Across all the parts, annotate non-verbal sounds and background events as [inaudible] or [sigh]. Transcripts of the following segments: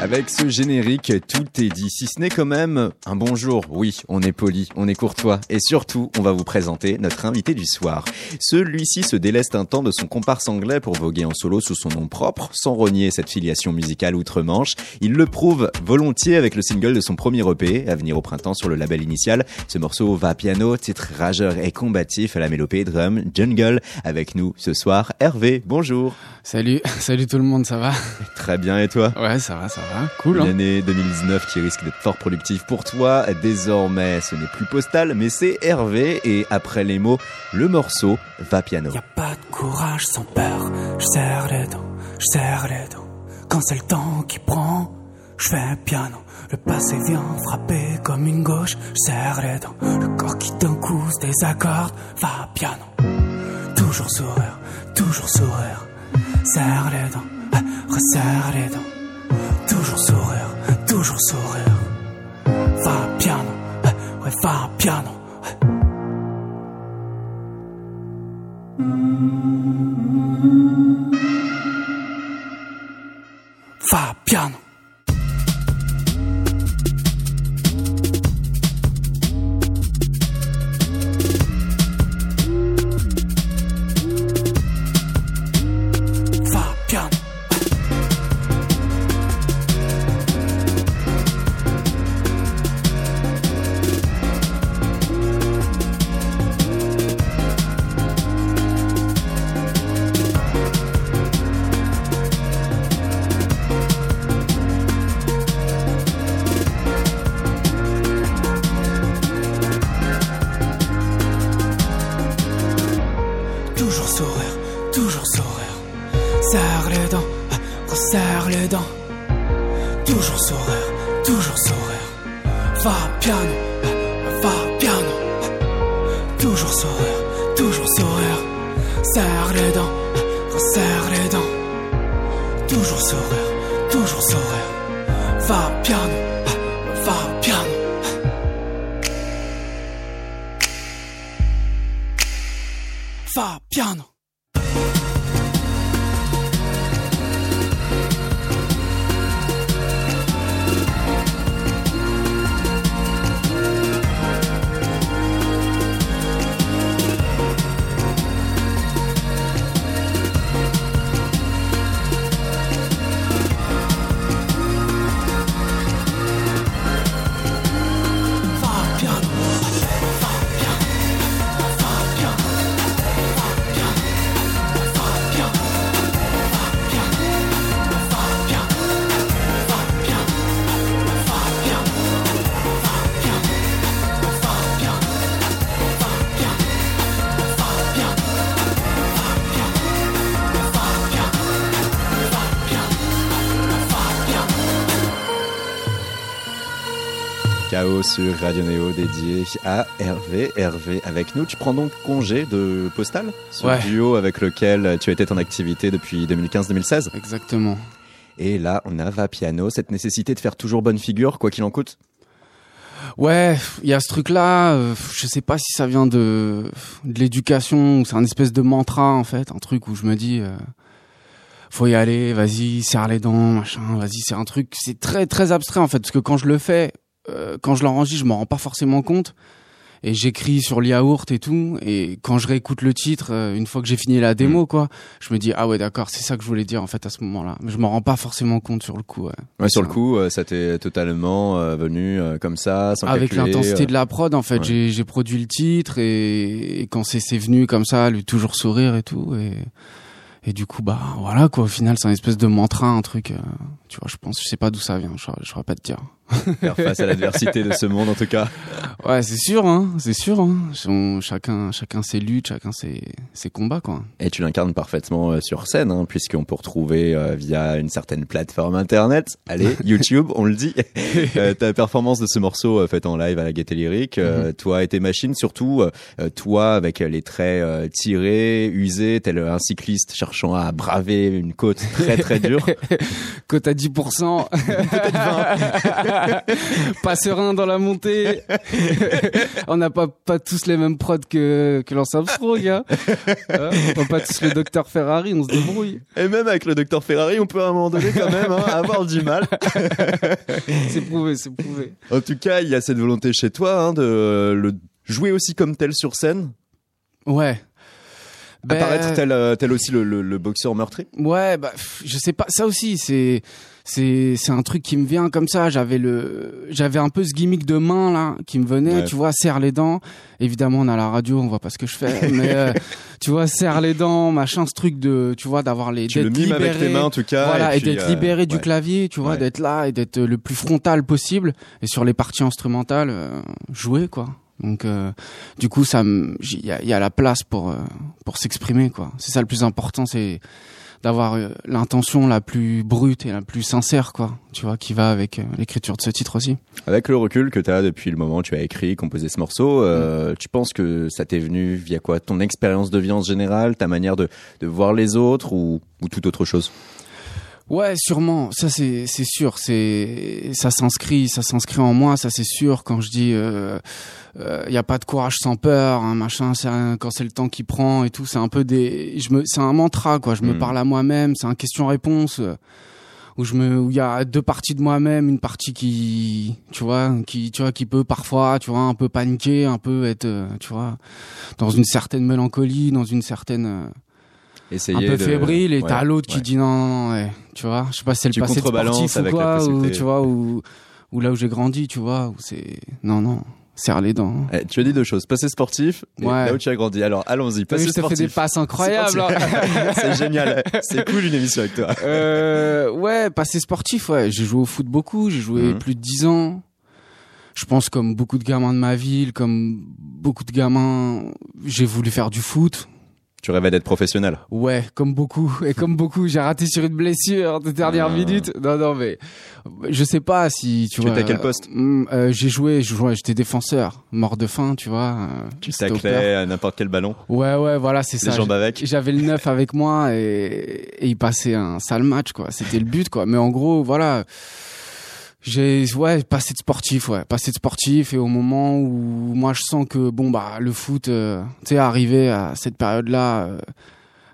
Avec ce générique, tout est dit, si ce n'est quand même un bonjour. Oui, on est poli, on est courtois, et surtout, on va vous présenter notre invité du soir. Celui-ci se déleste un temps de son comparse anglais pour voguer en solo sous son nom propre, sans renier cette filiation musicale outre-Manche. Il le prouve volontiers avec le single de son premier EP, à venir au printemps sur le label initial. Ce morceau va piano, titre rageur et combatif à la mélopée drum, jungle. Avec nous ce soir, Hervé, bonjour. Salut, [laughs] salut tout le monde, ça va? Très bien, et toi? Ouais, ça va, ça va, cool. Hein Une année 2019 qui risque d'être fort productive pour toi. Désormais, ce n'est plus postal, mais c'est Hervé. Et après les mots, le morceau va piano. Y a pas de courage sans peur. Je serre les dents, je serre les dents. Quand c'est le temps qui prend, je fais piano. Le passé vient frapper comme une gauche. Je serre les dents. Le corps qui d'un coup se désaccorde. Va piano. Toujours sourire, toujours sourire. Serre les dents, resserre les dents. Toujours sourire, toujours sourire. Va piano, hein, ouais, va piano. Toujours sourire, toujours sauveur. Va piano, sur Radio Néo dédié à Hervé. Hervé, avec nous, tu prends donc congé de Postal, ce Ouais. duo avec lequel tu étais en activité depuis 2015-2016. Exactement. Et là, on a va piano, cette nécessité de faire toujours bonne figure, quoi qu'il en coûte. Ouais, il y a ce truc-là, euh, je sais pas si ça vient de, de l'éducation ou c'est un espèce de mantra en fait, un truc où je me dis, euh, faut y aller, vas-y, serre les dents, machin, vas-y, c'est un truc, c'est très très abstrait en fait, parce que quand je le fais, euh, quand je l'enregistre, je m'en rends pas forcément compte. Et j'écris sur le yaourt et tout, et quand je réécoute le titre, euh, une fois que j'ai fini la démo, quoi, je me dis ah ouais d'accord, c'est ça que je voulais dire en fait à ce moment-là. Mais je m'en rends pas forcément compte sur le coup. Ouais. Ouais, sur le coup, euh, ça t'est totalement venu comme ça, sans avec l'intensité de la prod en fait ouais. j'ai j'ai produit le titre et, et quand c'est c'est venu comme ça lui toujours sourire et tout et et du coup bah voilà quoi au final c'est un espèce de mantra un truc euh, tu vois je pense je sais pas d'où ça vient je je saurais pas te dire [laughs] faire face à l'adversité de ce monde en tout cas. Ouais, c'est sûr, hein, c'est sûr. Hein. On- chacun, chacun ses luttes, chacun ses, ses combats, quoi. Et tu l'incarnes parfaitement euh, sur scène, hein, puisqu'on peut retrouver euh, via une certaine plateforme internet. Allez, [laughs] YouTube, on le dit. [laughs] Euh, ta performance de ce morceau faite en live à la Gaieté Lyrique, euh, toi et tes machines, surtout toi avec les traits tirés, usés, tel un cycliste cherchant à braver une côte très très dure. Côte à 10%. [laughs] pas serein dans la montée. [laughs] on n'a pas pas tous les mêmes prods que que Lance Armstrong. Hein. [laughs] Hein, on n'a pas tous le docteur Ferrari, on se débrouille. Et même avec le docteur Ferrari, on peut à un moment donné quand même hein, avoir du mal. c'est prouvé, c'est prouvé. En tout cas, il y a cette volonté chez toi hein, de le jouer aussi comme tel sur scène. Ouais. Ben, Apparaître tel, euh, tel aussi le, le, le boxeur meurtri. Ouais, bah je sais pas. Ça aussi, c'est c'est c'est un truc qui me vient comme ça. J'avais le j'avais un peu ce gimmick de main là qui me venait. Ouais. Tu vois, serre les dents. Évidemment, on a la radio, on voit pas ce que je fais, [laughs] mais euh, tu vois, serre les dents, machin, ce truc de tu vois d'avoir les Tu le mimes avec libéré. tes mains en tout cas. Voilà, et, d'être euh, libéré du clavier, tu vois, Ouais. d'être là et d'être le plus frontal possible. Et sur les parties instrumentales, euh, jouer quoi. Donc, euh, du coup, ça, il y y a la place pour euh, pour s'exprimer quoi. C'est ça le plus important, c'est d'avoir euh, l'intention la plus brute et la plus sincère quoi. Tu vois, qui va avec euh, l'écriture de ce titre aussi. Avec le recul que tu as depuis le moment où tu as écrit, composé ce morceau, Mm. euh, tu penses que ça t'est venu via quoi? Ton expérience de vie en général, ta manière de, de voir les autres ou, ou toute autre chose? Ouais, sûrement. Ça c'est c'est sûr. C'est ça s'inscrit, ça s'inscrit en moi. Ça c'est sûr. Quand je dis, il euh, euh, y a pas de courage sans peur, hein, machin. C'est un- quand c'est le temps qui prend et tout. C'est un peu des. Je me. C'est un mantra quoi. Je me Mm. parle à moi-même. C'est un question-réponse. euh, Où je me, où il y a deux parties de moi-même, une partie qui, tu vois, qui, tu vois, qui peut parfois, tu vois, un peu paniquer, un peu être, euh, tu vois, dans une certaine mélancolie, dans une certaine, euh, Essayer un peu de- fébrile et Ouais, t'as l'autre ouais. qui dit non, non, non, ouais, tu vois je sais pas si c'est le Tu passé sportif ou quoi ou tu vois ou ou là où j'ai grandi tu vois où c'est non non serre les dents Eh, tu as dit deux choses, passé sportif et Ouais. là où tu as grandi. Alors allons-y, passé vu, je te fais sportif. des passes incroyables hein. [laughs] C'est génial, c'est cool une émission avec toi. euh, ouais passé sportif ouais j'ai joué au foot beaucoup j'ai joué Mhm. plus de 10 ans je pense comme beaucoup de gamins de ma ville comme beaucoup de gamins j'ai voulu faire du foot Tu rêvais d'être professionnel. Ouais, comme beaucoup. Et comme beaucoup, j'ai raté sur une blessure de dernière Ah. minute. Non, non, mais je sais pas si tu, Tu vois. étais à quel euh, poste hum, euh, J'ai joué, j'étais défenseur, mort de faim, tu vois. euh, Tu taclais à n'importe quel ballon, Ouais, ouais, voilà, c'est les ça. jambes avec. J'avais le neuf avec moi et, et il passait un sale match, quoi. C'était le but, quoi. Mais en gros, voilà. J'ai, ouais, passé de sportif, ouais. Passé de sportif et au moment où moi je sens que, bon, bah, le foot, euh, tu sais, arrivé à cette période-là, euh,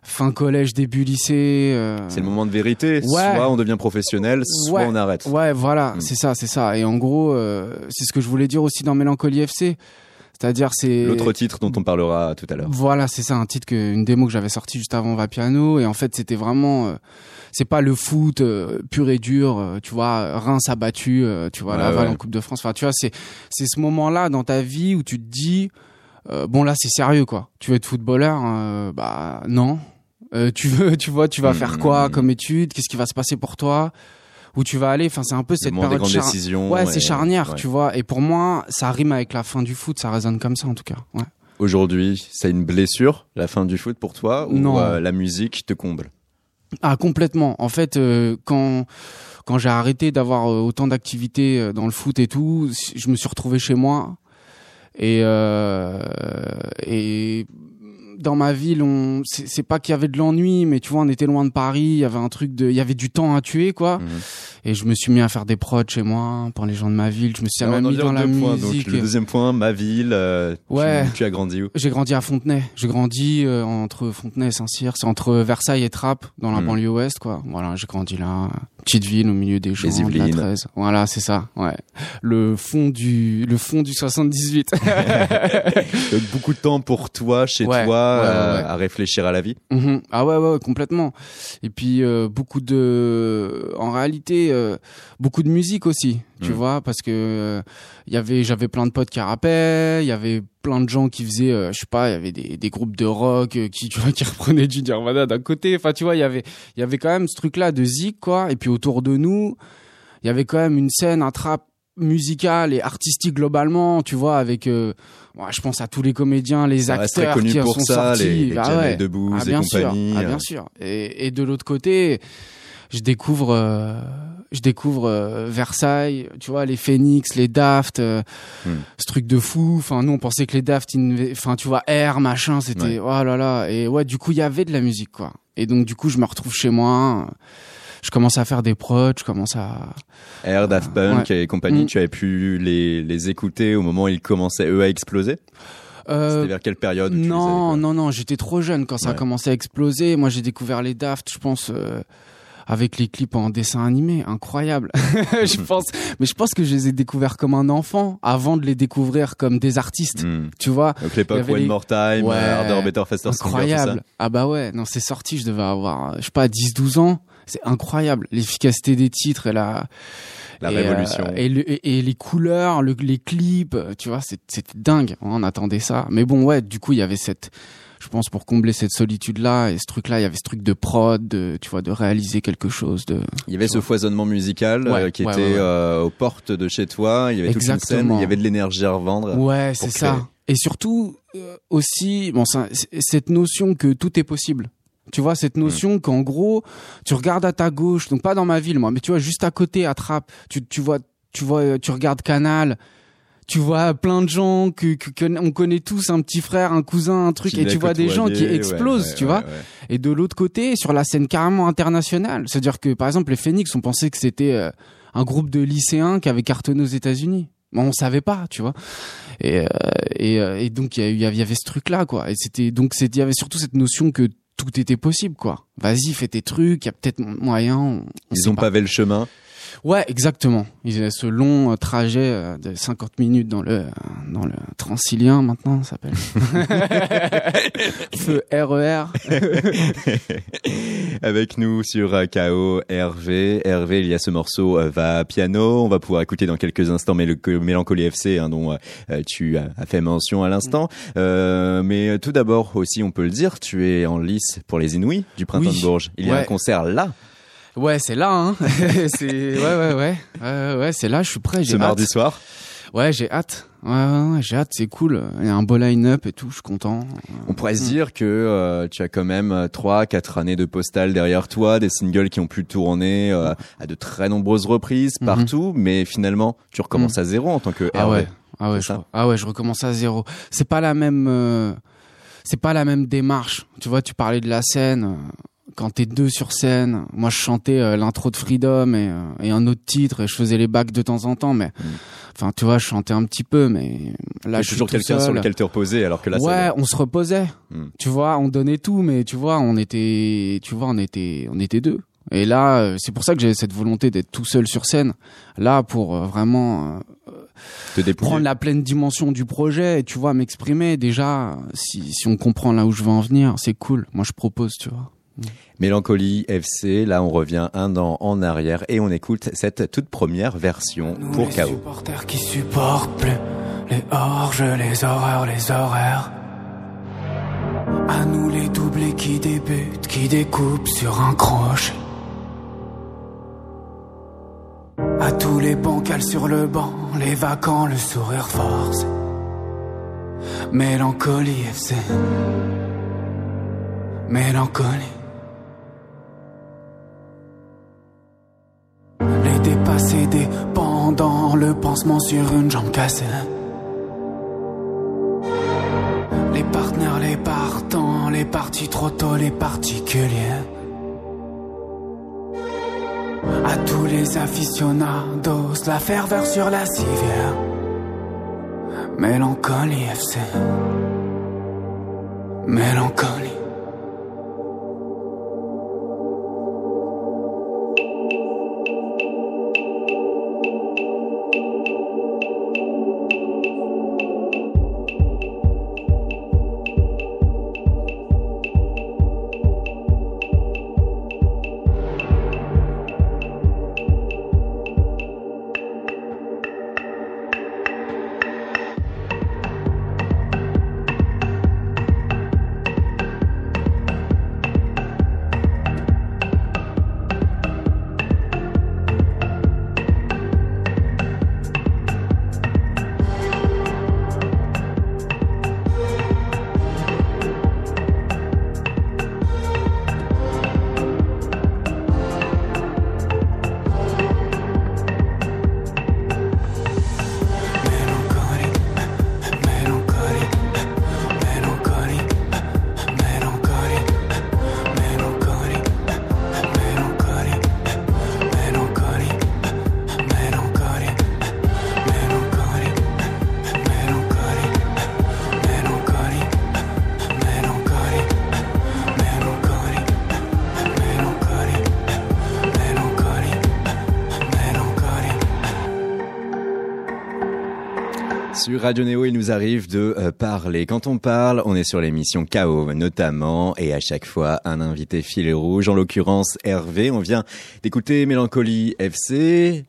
fin collège, début lycée. euh, C'est le moment de vérité. Ouais. Soit on devient professionnel, soit Ouais. on arrête. Ouais, voilà, Mm. c'est ça, c'est ça. Et en gros, euh, c'est ce que je voulais dire aussi dans Mélancolie FC. C'est-à-dire, c'est. L'autre titre dont on parlera tout à l'heure. Voilà, c'est ça, un titre que, une démo que j'avais sortie juste avant Va Piano. Et en fait, c'était vraiment, euh, c'est pas le foot euh, pur et dur, euh, tu vois, Reims abattu, euh, tu vois, Ouais, Laval ouais. en Coupe de France. Enfin, tu vois, c'est, c'est ce moment-là dans ta vie où tu te dis, bon là, c'est sérieux, quoi. Tu veux être footballeur, euh, bah non. Tu veux, tu vois, tu vas faire quoi mm, comme étude? Qu'est-ce qui va se passer pour toi? Où tu vas aller Enfin, c'est un peu cette des période grandes char- décisions. Ouais, c'est charnière, ouais. tu vois. Et pour moi, ça rime avec la fin du foot, ça résonne comme ça en tout cas. Ouais. Aujourd'hui, c'est une blessure, la fin du foot pour toi, ou Non. euh, la musique te comble? Ah complètement. En fait, euh, quand quand j'ai arrêté d'avoir euh, autant d'activités dans le foot et tout, je me suis retrouvé chez moi et euh, et dans ma ville, on c'est pas qu'il y avait de l'ennui, mais tu vois, on était loin de Paris, il y avait un truc de il y avait du temps à tuer quoi. Mhm. Et je me suis mis à faire des prods chez moi pour les gens de ma ville, je me suis Alors, même mis dans la deux points. Donc, musique. le deuxième point, ma ville. euh, Ouais. Tu, as grandi où? J'ai grandi à Fontenay. J'ai grandi euh, entre Fontenay et Saint-Cyr. C'est entre Versailles et Trappes, dans la Hmm. banlieue ouest, quoi. Voilà, j'ai grandi là. Petite ville au milieu des champs de la Yvelines. 13. Voilà, c'est ça. Ouais. Le fond du, le fond du 78. [laughs] Donc, beaucoup de temps pour toi, chez Ouais, toi, ouais, euh, à réfléchir à la vie? Mhm. Ah ouais, ouais, complètement. Et puis beaucoup de, en réalité, euh, beaucoup de musique aussi, tu Mm. vois, parce que euh, y avait, j'avais plein de potes qui rappaient, il y avait plein de gens qui faisaient, euh, je sais pas, il y avait des, des groupes de rock euh, qui, [laughs] tu vois, qui reprenaient du Nirvana d'un côté. Enfin, tu vois, il y avait, il y avait quand même ce truc-là de zik, quoi. Et puis autour de nous, il y avait quand même une scène, un trap musical et artistique globalement, tu vois, avec, euh, ouais, je pense à tous les comédiens, les acteurs connu qui pour sont ça, sortis. les, les Ah ouais. Debbouze Ah, et bien sûr. Ah, bien sûr. Et, et de l'autre côté, je découvre, euh, je découvre euh, Versailles, tu vois, les Phoenix, les Daft, euh, Hmm. ce truc de fou. Enfin, nous, on pensait que les Daft, enfin, tu vois, Air, machin, c'était, Ouais. oh là là. Et ouais, du coup, il y avait de la musique, quoi. Et donc, du coup, je me retrouve chez moi. je commence à faire des prods, je commence à Air, Daft Punk Ouais. et compagnie, Mm. tu avais pu les, les écouter au moment où ils commençaient eux à exploser? Euh, C'était vers quelle période où tu les avais, Non, non, non, j'étais trop jeune quand ça a Ouais. commencé à exploser. Moi, j'ai découvert les Daft, je pense, euh, avec les clips en dessin animé, incroyable. [laughs] je pense, mais je pense que je les ai découverts comme un enfant avant de les découvrir comme des artistes. Hmm. Tu vois, Donc l'époque One les- More Time, Ouais. euh, Harder, Better, Faster, Stronger, tout ça. incroyable. Ah bah ouais, non, c'est sorti, je devais avoir, euh, je sais pas, 10-12 ans. C'est incroyable, l'efficacité des titres et la La et, révolution. euh, et, le- et- et les couleurs, le- les clips, euh, tu vois, c'est- c'était dingue. On attendait ça. Mais bon, ouais, du coup, il y avait cette, je pense, pour combler cette solitude-là et ce truc-là, il y avait ce truc de prod, de, tu vois, de réaliser quelque chose. De... Il y avait ce foisonnement musical Ouais, euh, qui ouais, était ouais, euh, aux portes de chez toi. Il y avait toute une scène, Exactement. il y avait de l'énergie à revendre. Ouais, c'est ça. Et surtout euh, aussi, bon, ça- cette notion que tout est possible. Tu vois cette notion qu'en gros, tu regardes à ta gauche, donc pas dans ma ville moi, mais tu vois juste à côté, à Trappes, tu, tu vois, tu vois, tu regardes Canal, tu vois plein de gens que, que, que- on connaît tous, un petit frère, un cousin, un truc, et tu vois des gens qui explosent, ouais, tu vois. Et de l'autre côté, sur la scène carrément internationale, c'est-à-dire que par exemple les Phoenix, on pensait que c'était euh, un groupe de lycéens qui avait cartonné aux États-Unis. Bon, on savait pas, tu vois. Et euh, et, euh, et donc il y, y avait ce truc-là, quoi. Et c'était donc il y avait surtout cette notion que tout était possible, quoi. Vas-y, fais tes trucs, il y a peut-être moyen. on- on Ils ont pas. pavé le chemin. Ouais, exactement. Ils avaient ce long euh, trajet euh, de 50 minutes dans le euh, dans le Transilien maintenant, ça s'appelle. [laughs] Feu E RER. [laughs] Avec nous sur KO Hervé. Hervé, il y a ce morceau Va piano. On va pouvoir écouter dans quelques instants Mél- Mélancolie FC hein, dont euh, tu as as fait mention à l'instant. Euh, mais tout d'abord aussi, on peut le dire, tu es en lice pour les Inouïs du Printemps Oui. de Bourges. Il y a Ouais. un concert là, Ouais, c'est là, hein. [laughs] c'est ouais, ouais, ouais, ouais, ouais, c'est là. Je suis prêt. J'ai ce hâte. mardi soir. Ouais, j'ai hâte. Ouais, ouais, ouais, j'ai hâte. C'est cool. Il y a un beau line-up et tout. Je suis content. On pourrait Mm. se dire que euh, tu as quand même euh, trois, quatre années de postal derrière toi, des singles qui ont pu tourner euh, à de très nombreuses reprises Mhm. partout, mais finalement tu recommences à zéro en tant que Ah ouais. Ah ouais, je, ah ouais, je recommence à zéro. C'est pas la même, euh, c'est pas la même démarche. Tu vois, tu parlais de la scène. Quand t'es deux sur scène, moi je chantais euh, l'intro de Freedom et, euh, et un autre titre et je faisais les bacs de temps en temps, mais enfin tu vois, je chantais un petit peu, mais là je toujours quelqu'un sur lequel te reposer, alors que là, ouais, on se reposait. Hmm. Tu vois, on donnait tout, mais tu vois, on était, tu vois, on était, on était deux. Et là, euh, c'est pour ça que j'avais cette volonté d'être tout seul sur scène, là pour euh, vraiment euh, te prendre la pleine dimension du projet et tu vois m'exprimer. Déjà, si si on comprend là où je veux en venir, c'est cool. Moi, je propose, tu vois. Mélancolie FC, là on revient un an en arrière et on écoute cette toute première version Nous, pour les KO. supporters qui supportent plus les orges, les horreurs, les horaires. À nous les doublés qui débutent, qui découpent sur un crochet. À tous les bancals sur le banc, les vacants, le sourire forcé. Mélancolie FC. Mélancolie. Dépendants, le pansement sur une jambe cassée. Les partenaires, les partants, les partis trop tôt, les particuliers. À tous les aficionados, la ferveur sur la civière. Mélancolie FC. Mélancolie. Radio Néo, il nous arrive de euh, parler. Quand on parle, on est sur l'émission KO notamment, et à chaque fois un invité filet rouge, en l'occurrence Hervé. On vient d'écouter Mélancolie FC.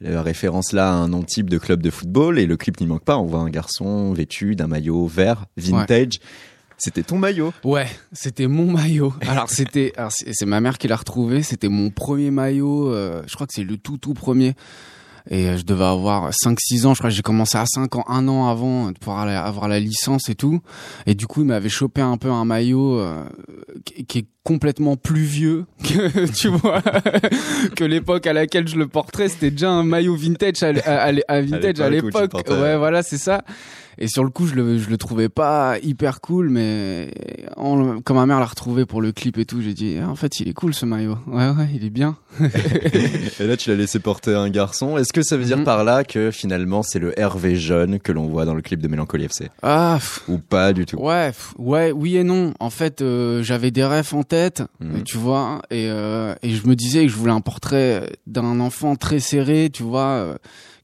La référence là à un nom type de club de football et le clip n'y manque pas. On voit un garçon vêtu d'un maillot vert vintage. C'était ton maillot? Ouais, c'était mon maillot. Alors c'était, c'est ma mère qui l'a retrouvé. C'était mon premier maillot. Euh, je crois que c'est le tout tout premier. Et euh, je devais avoir 5-6 ans, je crois. Que j'ai commencé à 5 ans, un an avant de pouvoir avoir la licence et tout. Et du coup, il m'avait chopé un peu un maillot euh, qui est complètement plus vieux [laughs] que tu vois [laughs] que l'époque à laquelle je le porterais. C'était déjà un maillot vintage à, à vintage à l'époque ouais. voilà c'est ça et sur le coup, je le, je le trouvais pas hyper cool, mais en, quand ma mère l'a retrouvé pour le clip et tout, j'ai dit, ah, en fait, il est cool ce maillot. Ouais, ouais, il est bien. [laughs] et là, tu l'as laissé porter un garçon. Est-ce que ça veut dire mhm. par là que finalement, c'est le Hervé jeune que l'on voit dans le clip de Mélancolie FC Ah. Ou pas du tout? Ouais, ouais, oui et non. En fait, euh, j'avais des rêves en tête, mhm. tu vois, et, euh, et je me disais que je voulais un portrait d'un enfant très serré, tu vois. Euh,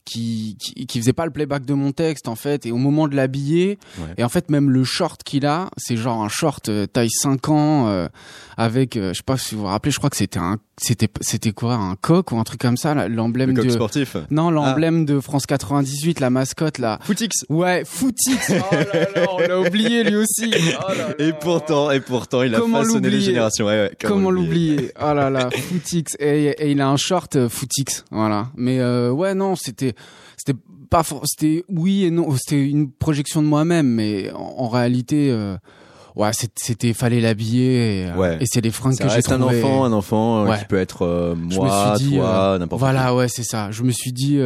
qui, qui, faisait pas le playback de mon texte en fait et au moment de l'habiller et en fait même le short qu'il a c'est genre un short euh, taille 5 ans euh, avec euh, je sais pas si vous vous rappelez je crois que c'était un c'était c'était quoi un coq ou un truc comme ça l'emblème de sportif. Non l'emblème ah. de France 98 la mascotte là. Footix. Ouais Footix. [laughs] Oh là là on l'a oublié lui aussi. Oh et pourtant et pourtant il a façonné les générations. Ouais, comment, l'oublier [laughs] oh là là Footix. Et, et, il a un short Footix voilà. Mais ouais non c'était c'était pas c'était oui et non c'était une projection de moi-même mais en, réalité euh, ouais c'était fallait l'habiller et, euh, et c'est des fringues que j'ai trouvé un enfant un enfant euh, qui peut être moi toi n'importe voilà ouais c'est ça. Je me suis dit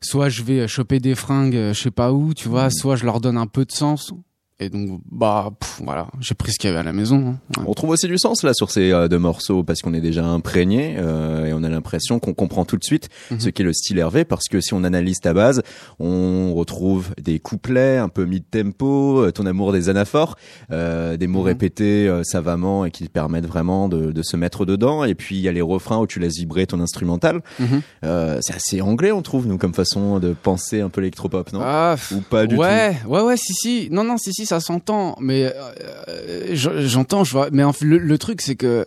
soit je vais choper des fringues je sais pas où tu vois mm. soit je leur donne un peu de sens et donc, bah, voilà, j'ai pris ce qu'il y avait à la maison. Hein. On trouve aussi du sens là sur ces euh, deux morceaux parce qu'on est déjà imprégné euh, et on a l'impression qu'on comprend tout de suite mhm. ce qu'est le style Hervé parce que si on analyse ta base, on retrouve des couplets un peu mid-tempo, euh, ton amour des anaphores, euh, des mots mhm. répétés savamment et qui permettent vraiment de, de, se mettre dedans. Et puis il y a les refrains où tu laisses vibrer ton instrumental. Mhm. c'est assez anglais, on trouve, nous, comme façon de penser un peu l'électropop, non? Ah, Ou pas du tout? Ouais, ouais, ouais, si, si. Non, non, si, si ça s'entend, mais euh, j'entends, je vois. Mais le, truc, c'est que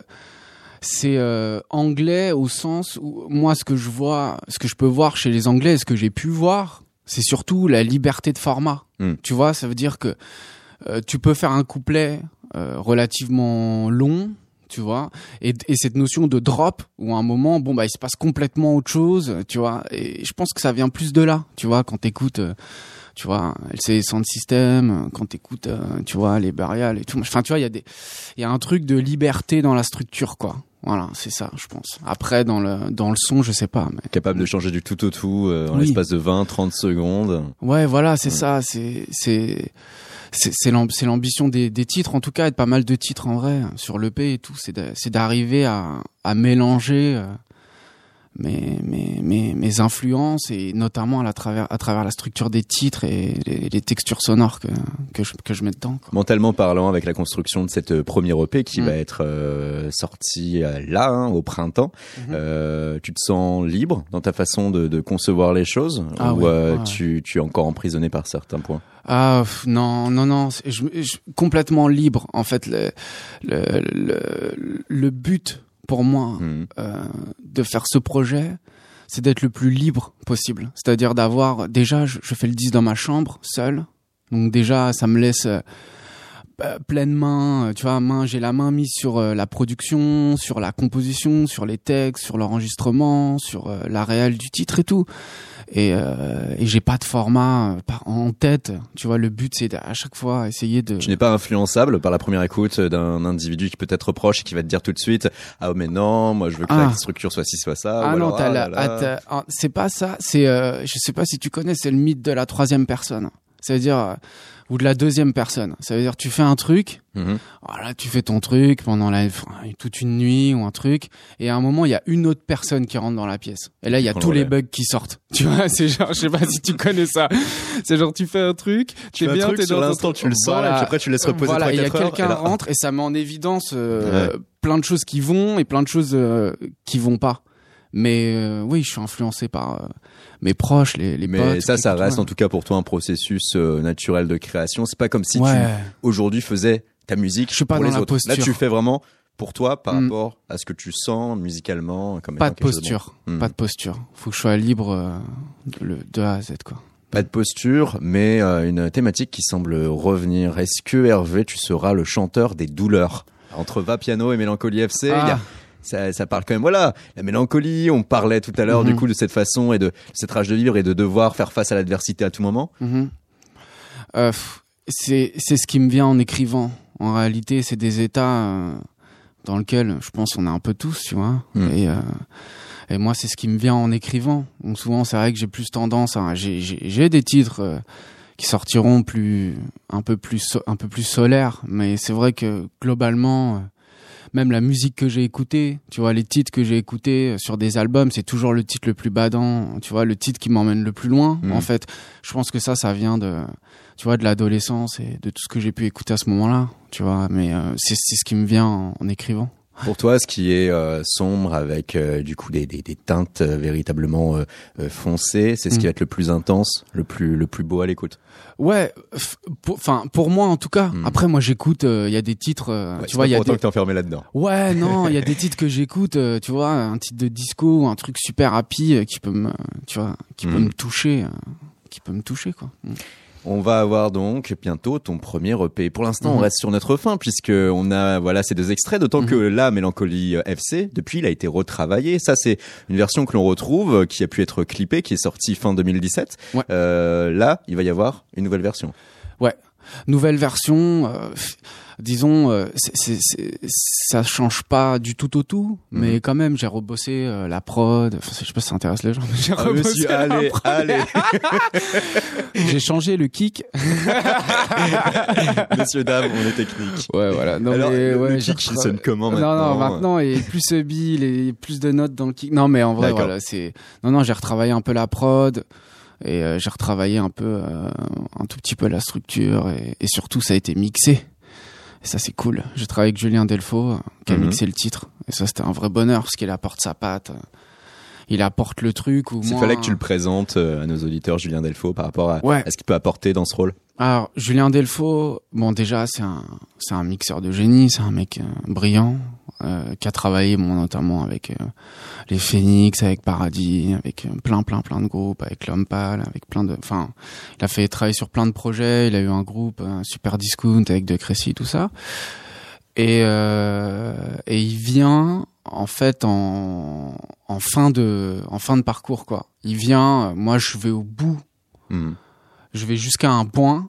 c'est euh, anglais au sens où moi, ce que je vois, ce que je peux voir chez les Anglais, ce que j'ai pu voir, c'est surtout la liberté de format. Hmm. Tu vois, ça veut dire que euh, tu peux faire un couplet relativement long, tu vois et, et, cette notion de drop où à un moment bon bah il se passe complètement autre chose tu vois et je pense que ça vient plus de là tu vois quand t'écoutes tu vois, LCD Sound System, quand t'écoutes, euh, tu vois, les Burial et tout. Enfin, tu vois, il y a des, il y a un truc de liberté dans la structure, quoi. Voilà, c'est ça, je pense. Après, dans le dans le son, je sais pas. Mais... Capable de changer du tout au tout euh, en l'espace de 20, 30 secondes. Ouais, voilà, c'est ça. C'est c'est c'est l'ambition des, des titres, en tout cas, et de pas mal de titres en vrai sur l'EP et tout. C'est d'arriver à, à mélanger. Mes, mes, mes, influences et notamment à, la travers, à travers la structure des titres et les, textures sonores que, que, je, que je mets dedans. Mentalement parlant, avec la construction de cette euh, première EP qui mm. va être euh, sortie euh, là, hein, au printemps, mm-hmm. euh, tu te sens libre dans ta façon de, de concevoir les choses ah ou tu, tu es encore emprisonné par certains points? Ah non non non, je, je, complètement libre en fait le le, le, le but pour moi euh, de faire ce projet, c'est d'être le plus libre possible. C'est-à-dire d'avoir déjà, je, fais le 10 dans ma chambre seul, donc déjà ça me laisse euh, pleine main, euh, tu vois, main, j'ai la main mise sur euh, la production, sur la composition, sur les textes, sur l'enregistrement, sur la réelle du titre et tout et, euh, et j'ai pas de format euh, en tête. Tu vois, le but c'est à chaque fois essayer de. Tu n'es pas influençable par la première écoute d'un individu qui peut être proche et qui va te dire tout de suite ah mais non moi je veux que la ah. structure soit ci soit ça. Ah non t'as ah, ah, c'est pas ça. C'est euh, je sais pas si tu connais c'est le mythe de la troisième personne. C'est à dire ou de la deuxième personne. Ça veut dire tu fais un truc, mhm. voilà, tu fais ton truc pendant la, toute une nuit ou un truc, et à un moment il y a une autre personne qui rentre dans la pièce. Et là il y a tous les bugs qui sortent. [laughs] Tu vois, c'est genre, je sais pas si tu connais ça. C'est genre tu fais un truc, tu es bien, t'es dans l'instant tu le sens, et puis après tu laisses reposer voilà, il y a quelqu'un rentre et ça met en évidence euh, plein de choses qui vont et plein de choses euh, qui vont pas Mais euh, oui, je suis influencé par euh, mes proches, les, les Mais potes. ça, ça reste en tout cas pour toi un processus euh, naturel de création. C'est pas comme si Ouais. tu aujourd'hui faisais ta musique Je suis pas pour dans les la autres. Là, posture. tu fais vraiment pour toi par Mm. rapport à ce que tu sens musicalement. Comme Pas de bon. posture, Hmm. pas de posture. Faut que je sois libre de, de A à Z quoi. Pas de posture, mais une thématique qui semble revenir. Est-ce que Hervé, tu seras le chanteur des douleurs? Entre Va Piano et Mélancolie FC Ah. Ça, ça parle quand même, voilà, la mélancolie. On parlait tout à l'heure Mhm. du coup de cette façon et de cette rage de vivre et de devoir faire face à l'adversité à tout moment. Mhm. Euh, c'est c'est ce qui me vient en écrivant. En réalité, c'est des états euh, dans lesquels je pense on est un peu tous, tu vois. Mm. Et euh, et moi, c'est ce qui me vient en écrivant. Donc souvent, c'est vrai que j'ai plus tendance à j'ai des titres qui sortiront plus un peu plus un peu plus solaires, mais c'est vrai que globalement. Même la musique que j'ai écoutée, tu vois, les titres que j'ai écoutés euh, sur des albums, c'est toujours le titre le plus badant, tu vois, le titre qui m'emmène le plus loin. Mm. En fait, je pense que ça, ça vient de, tu vois, de l'adolescence et de tout ce que j'ai pu écouter à ce moment-là, tu vois. Mais euh, c'est c'est ce qui me vient en, en écrivant. Pour toi, ce qui est euh, sombre avec euh, du coup des, des, des teintes euh, véritablement foncées, c'est ce qui Mm. va être le plus intense, le plus le plus beau à l'écoute? Ouais, pour- enfin pour, moi en tout cas. Mm. Après, moi j'écoute, il y a des titres, Ouais, tu vois, il y a des... que t'es enfermé là-dedans. Ouais, [laughs] non, il y a des titres que j'écoute, tu vois, un titre de disco, un truc super happy qui peut me, tu vois, qui peut Mm. me toucher, qui peut me toucher quoi. Mm. On va avoir donc bientôt ton premier EP. Pour l'instant, on Mhm. reste sur notre fin puisque on a voilà ces deux extraits. D'autant Mhm. que là, Mélancolie euh, FC, depuis, il a été retravaillé. Ça, c'est une version que l'on retrouve, euh, qui a pu être clippée, qui est sortie fin 2017. Ouais. Euh, là, il va y avoir une nouvelle version. nouvelle version, euh, disons, euh, c'est- c'est- c'est- ça change pas du tout au tout, Mhm. mais quand même, j'ai rebossé euh, la prod. Enfin, je sais pas si ça intéresse les gens, mais j'ai Ah, rebossé monsieur, la allez, prod. allez, [laughs] J'ai changé le kick. [laughs] monsieur dame, on est technique. Ouais, voilà. Non, Alors, mais, le, ouais, le kick, il sonne comment Non, maintenant non, maintenant, il y a plus ce bill et plus de notes dans le kick. Non, mais en vrai, D'accord. voilà, c'est. Non, non, j'ai retravaillé un peu la prod et euh, j'ai retravaillé un peu, euh, un tout petit peu la structure et, et surtout, ça a été mixé. Et ça, c'est cool. J'ai travaillé avec Julien Delfaux, euh, qui a Mhm. mixé le titre. Et ça, c'était un vrai bonheur parce qu'il apporte sa patte. euh, Il apporte le truc. Ou moi- fallait que tu le présentes euh, à nos auditeurs, Julien Delfaux, par rapport à, Ouais. à ce qu'il peut apporter dans ce rôle. Alors, Julien Delfaux, bon, déjà, c'est un, c'est un mixeur de génie, c'est un mec euh, brillant, euh, qui a travaillé, bon, notamment avec euh, les Phoenix, avec Paradis, avec euh, plein, plein, plein de groupes, avec L'Homme avec plein de, enfin, il a fait travailler sur plein de projets, il a eu un groupe, un Super Discount avec De Crécy, tout ça. Et, et il vient, en fait, en, en fin de, en fin de parcours, quoi. Il vient, moi, je vais au bout Mhm. Je vais jusqu'à un point,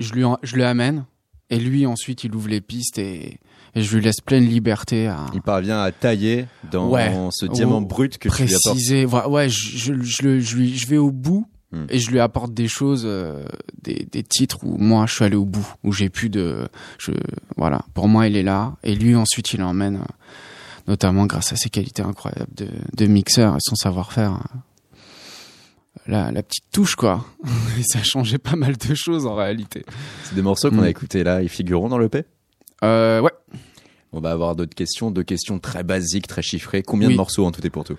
je lui, en- je lui amène, et lui ensuite il ouvre les pistes et, et je lui laisse pleine liberté à Il parvient à tailler dans Ouais. ce diamant brut que tu lui apportes. préciser. Ouais, je, je, je, je lui, je vais au bout Hmm. et je lui apporte des choses, euh, des, des titres où moi je suis allé au bout, où j'ai pu de, je, voilà, pour moi il est là et lui ensuite il emmène, euh, notamment grâce à ses qualités incroyables de, de mixeur et son savoir-faire. La, la petite touche quoi [laughs] et ça a changé pas mal de choses en réalité C'est des morceaux qu'on Mm. a écoutés là, ils figureront dans le P? Euh, ouais. On va avoir d'autres questions, deux questions très basiques, très chiffrées. Combien de morceaux en tout et pour tout?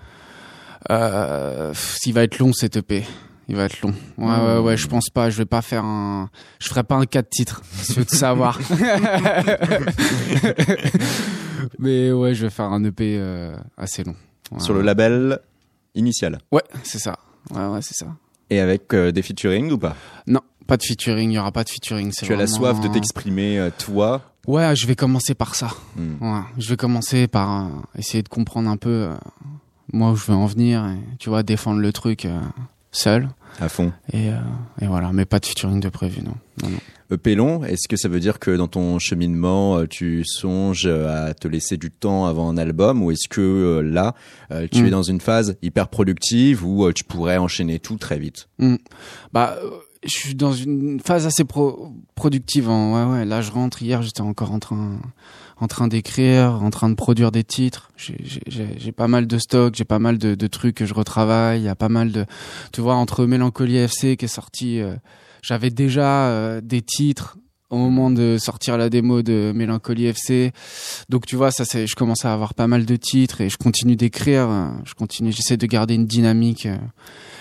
Euh, pff, il va être long cet EP. Il va être long. Ouais, ouais, ouais, je pense pas. Je vais pas faire un. Je ferai pas un 4 titres. Si tu veux savoir. [laughs] [laughs] Mais ouais, je vais faire un EP euh, assez long. Ouais. Sur le label initial. Ouais, c'est ça. Ouais, ouais, c'est ça. Et avec euh, des featuring ou pas? Non, pas de featuring. Il y aura pas de featuring. c'est Tu as la soif de t'exprimer, euh, toi? Ouais, je vais commencer par ça. Hmm. Ouais, je vais commencer par euh, essayer de comprendre un peu euh, moi où je veux en venir et tu vois défendre le truc euh, seul à fond. et, euh, et voilà, mais pas de featuring de prévu non. non, non. EP long, est-ce que ça veut dire que dans ton cheminement, euh, tu songes à te laisser du temps avant un album ou est-ce que euh, là, euh, tu Mm. es dans une phase hyper productive où euh, tu pourrais enchaîner tout très vite? Bah, euh, je suis dans une phase assez pro- productive. hein. Ouais, ouais. Là, je rentre. Hier, j'étais encore en train, en train d'écrire, en train de produire des titres. J'ai- pas mal de stock, j'ai pas mal de, de trucs que je retravaille. Il y a pas mal de, tu vois, entre Mélancolie FC qui est sorti, euh, j'avais déjà euh, des titres au moment de sortir la démo de Mélancolie FC. Donc tu vois, ça c'est, je commence à avoir pas mal de titres et je continue d'écrire, je continue, j'essaie de garder une dynamique. euh,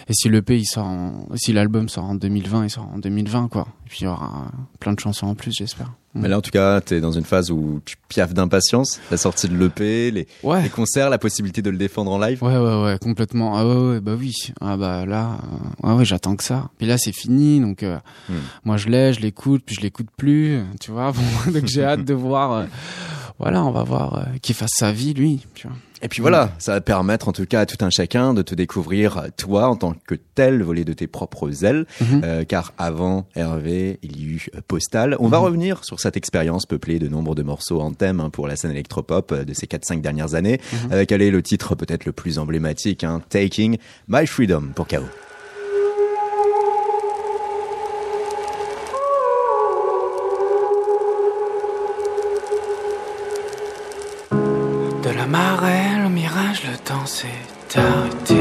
Et si le il sort, en, si l'album sort en 2020, il sort en 2020 quoi. Et puis il y aura plein de chansons en plus, j'espère. Mais là, en tout cas, t'es dans une phase où tu piaffes d'impatience. La sortie de l'EP, les, Ouais. les concerts, la possibilité de le défendre en live. Ouais, ouais, ouais, complètement. Ah ouais, ouais, bah oui. Ah bah là, euh, ouais, ouais, j'attends que ça. Puis là, c'est fini, donc euh, Hmm. moi je l'ai, je l'écoute, puis je l'écoute plus, tu vois. [laughs] Bon, donc j'ai hâte de voir. euh, voilà, on va voir qu'il fasse sa vie, lui. Tu vois. Et puis voilà, ça va permettre en tout cas à tout un chacun de te découvrir toi en tant que tel, volé de tes propres ailes. Mhm. Euh, car avant Hervé, il y a eu euh, Postal. On va Mhm. revenir sur cette expérience peuplée de nombre de morceaux en thème hein, pour la scène électropop euh, de ces 4-5 dernières années. Mhm. Avec allez, le titre peut-être le plus emblématique, hein, Taking My Freedom pour KO. S'est arrêté.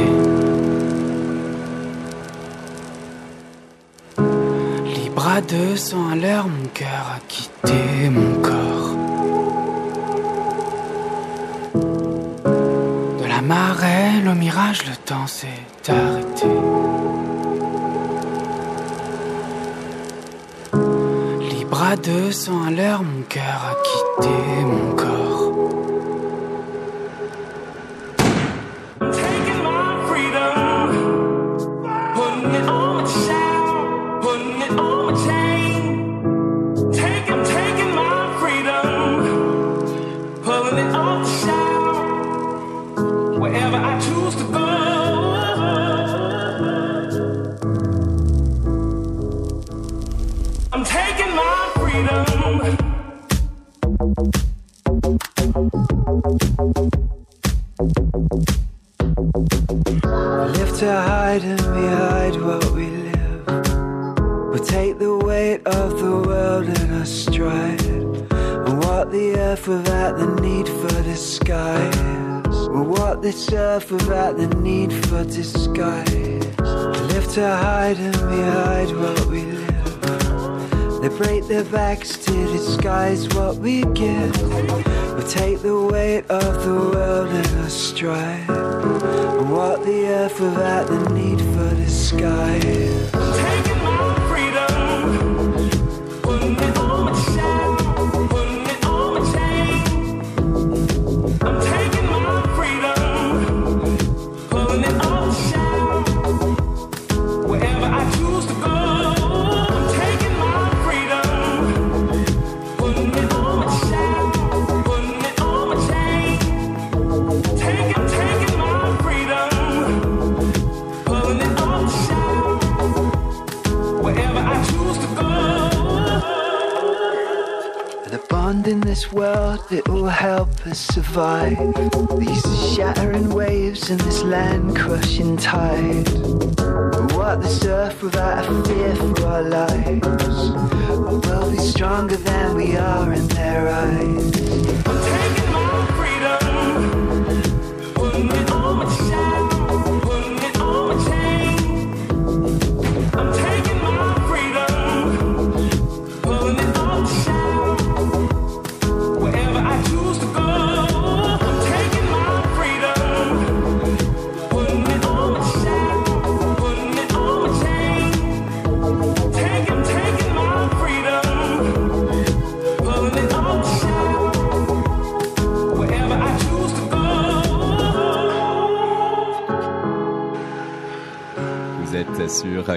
Libre à 200 à l'heure, mon cœur a quitté mon corps. De la marée, le mirage, le temps s'est arrêté. Libre à 200 à l'heure, mon cœur a quitté mon corps.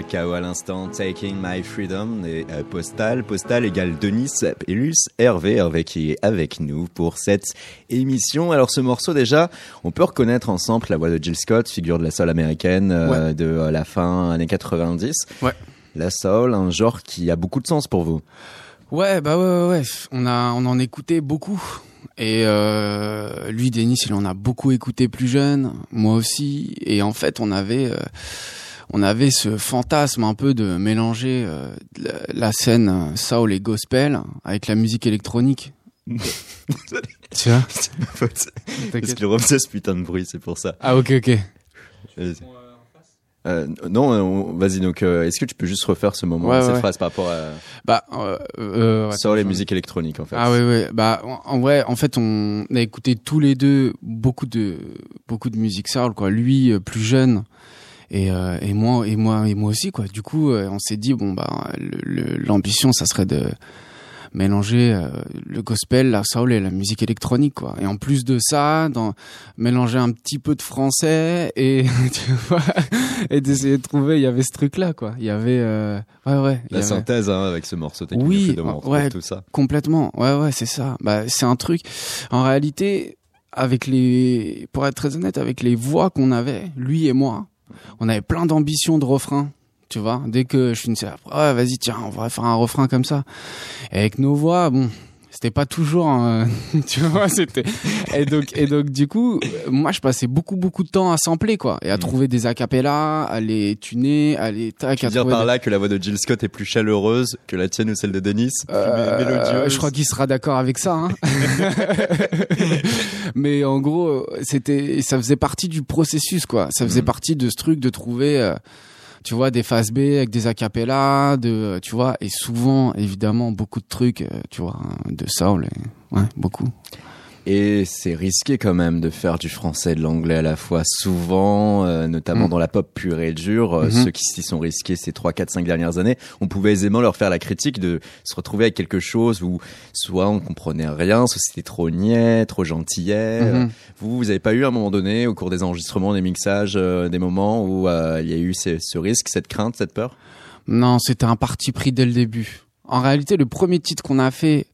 KO à l'instant, Taking My Freedom et euh, Postal. Postal égale Denis Pelus Hervé, Hervé qui est avec nous pour cette émission. Alors ce morceau déjà, on peut reconnaître ensemble la voix de Jill Scott, figure de la soul américaine euh, de euh, la fin années 90. Ouais. La soul, un genre qui a beaucoup de sens pour vous. Ouais, bah ouais, ouais, ouais. On a, on en écoutait beaucoup. Et euh, lui, Denis, il en a beaucoup écouté plus jeune, moi aussi. Et en fait, on avait, euh, on avait ce fantasme un peu de mélanger euh, la, scène euh, soul et gospel avec la musique électronique. [laughs] tu vois [laughs] Parce qu'il refaisait ce putain de bruit, c'est pour ça. Ah ok, ok. Vas-y. Euh, non, on- vas-y. Donc, euh, est-ce que tu peux juste refaire ce moment, Ouais, cette ouais. phrase par rapport à Bah, euh, euh, sur attends, les je- musiques électroniques en fait Ah ouais ouais bah en, en vrai en fait on a écouté tous les deux beaucoup de beaucoup de musique soul quoi lui plus jeune et euh, et moi et moi et moi aussi quoi du coup euh, on s'est dit bon bah l'ambition ça serait de mélanger euh, le gospel la soul et la musique électronique quoi et en plus de ça dans mélanger un petit peu de français et [laughs] tu vois et d'essayer de trouver il y avait ce truc là quoi il y avait euh, ouais ouais La avait- synthèse hein, avec ce morceau Oui, de ouais. tout ça. Complètement. Ouais, ouais, c'est ça. Bah, c'est un truc. En réalité, avec les, pour être très honnête, avec les voix qu'on avait, lui et moi, on avait plein d'ambitions de refrain. Tu vois, dès que je finissais, ouais, vas-y, tiens, on va faire un refrain comme ça. Avec nos voix, bon, c'était pas toujours, euh, [laughs] tu vois, c'était. Et donc, et donc, du coup, euh, moi, je passais beaucoup, beaucoup de temps à sampler, quoi, et à Mhm. trouver des acapellas, à les tuner, à les tac, Tu veux dire par des- là que la voix de Jill Scott est plus chaleureuse que la tienne ou celle de Denis Euh, mélodieuse je crois qu'il sera d'accord avec ça. Hein. [laughs] Mais en gros, euh, c'était, ça faisait partie du processus, quoi. Ça faisait Mhm. partie de ce truc de trouver, euh, tu vois, des phases B avec des acapellas, de, tu vois, et souvent, évidemment, beaucoup de trucs, euh, tu vois, hein, de soul, ouais, beaucoup. Et c'est risqué quand même de faire du français et de l'anglais à la fois. Souvent, euh, notamment Mm. dans la pop pure et dure, euh, Mhm. ceux qui s'y sont risqués ces 3, 4, 5 dernières années, on pouvait aisément leur faire la critique de se retrouver avec quelque chose où soit on comprenait rien, soit c'était trop niais, trop gentillet. Mhm. Vous, vous avez pas eu à un moment donné, au cours des enregistrements, des mixages, euh, des moments où euh, il y a eu ce, ce risque, cette crainte, cette peur? Non, c'était un parti pris dès le début. En réalité, le premier titre qu'on a fait,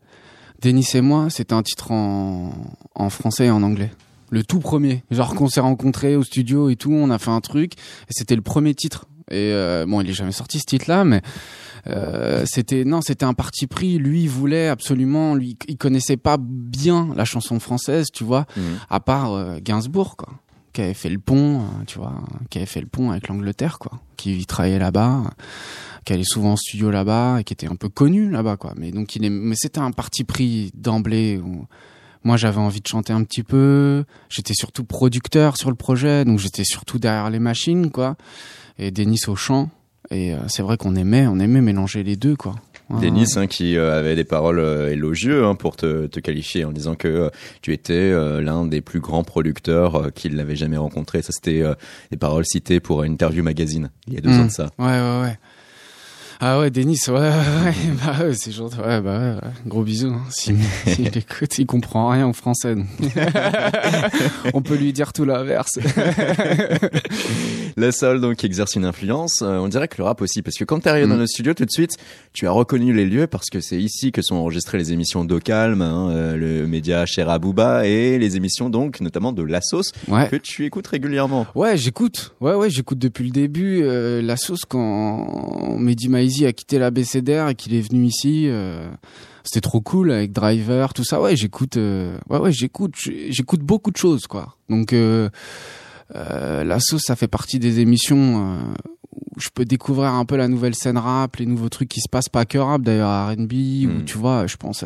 Denis et moi, c'était un titre en, en français et en anglais. Le tout premier. Genre qu'on s'est rencontrés au studio et tout, on a fait un truc, et c'était le premier titre. Et euh, bon, il est jamais sorti ce titre-là, mais euh, c'était non, c'était un parti pris. Lui, il voulait absolument, lui, il connaissait pas bien la chanson française, tu vois, à part euh, Gainsbourg, quoi, qui avait fait le pont, euh, tu vois, qui avait fait le pont avec l'Angleterre, quoi, qui travaillait là-bas, qui allait souvent en studio là-bas et qui était un peu connu là-bas, quoi. Mais donc il est, mais c'était un parti pris d'emblée. Où moi, j'avais envie de chanter un petit peu. J'étais surtout producteur sur le projet, donc j'étais surtout derrière les machines, quoi. Et Denis au chant. Et euh, c'est vrai qu'on aimait, on aimait mélanger les deux, quoi. Denis, hein, qui euh, avait des paroles euh, élogieuses hein, pour te, te qualifier en disant que euh, tu étais l'un des plus grands producteurs qu'il n'avait jamais rencontré. Ça, c'était des paroles citées pour une interview magazine il y a deux Mm. ans de ça. Ouais, ouais, ouais. Ah ouais, Denis, ouais, [laughs] bah ouais, c'est gentil. Ouais, bah ouais, gros bisous. Hein. S'il [laughs] s'il écoute, il comprend rien au français. donc. [laughs] On peut lui dire tout l'inverse. La soul, donc, qui exerce une influence. euh, on dirait que le rap aussi, parce que quand t'es arrivé Mm. dans le studio, tout de suite, tu as reconnu les lieux parce que c'est ici que sont enregistrées les émissions d'Ocalm, hein, euh, le média Cher Abouba et les émissions donc, notamment de La Sauce, Ouais. que tu écoutes régulièrement. Ouais, j'écoute. Ouais, ouais, j'écoute depuis le début euh, la sauce quand Mehdi A quitté la BCDR et qu'il est venu ici. euh, C'était trop cool avec Driver, tout ça. Ouais, j'écoute. euh, Ouais, ouais, j'écoute. J'écoute beaucoup de choses, quoi. Donc euh, la sauce, ça fait partie des émissions où je peux découvrir un peu la nouvelle scène rap, les nouveaux trucs qui se passent, pas que rap d'ailleurs, à R&B, Mm. où tu vois, je pense,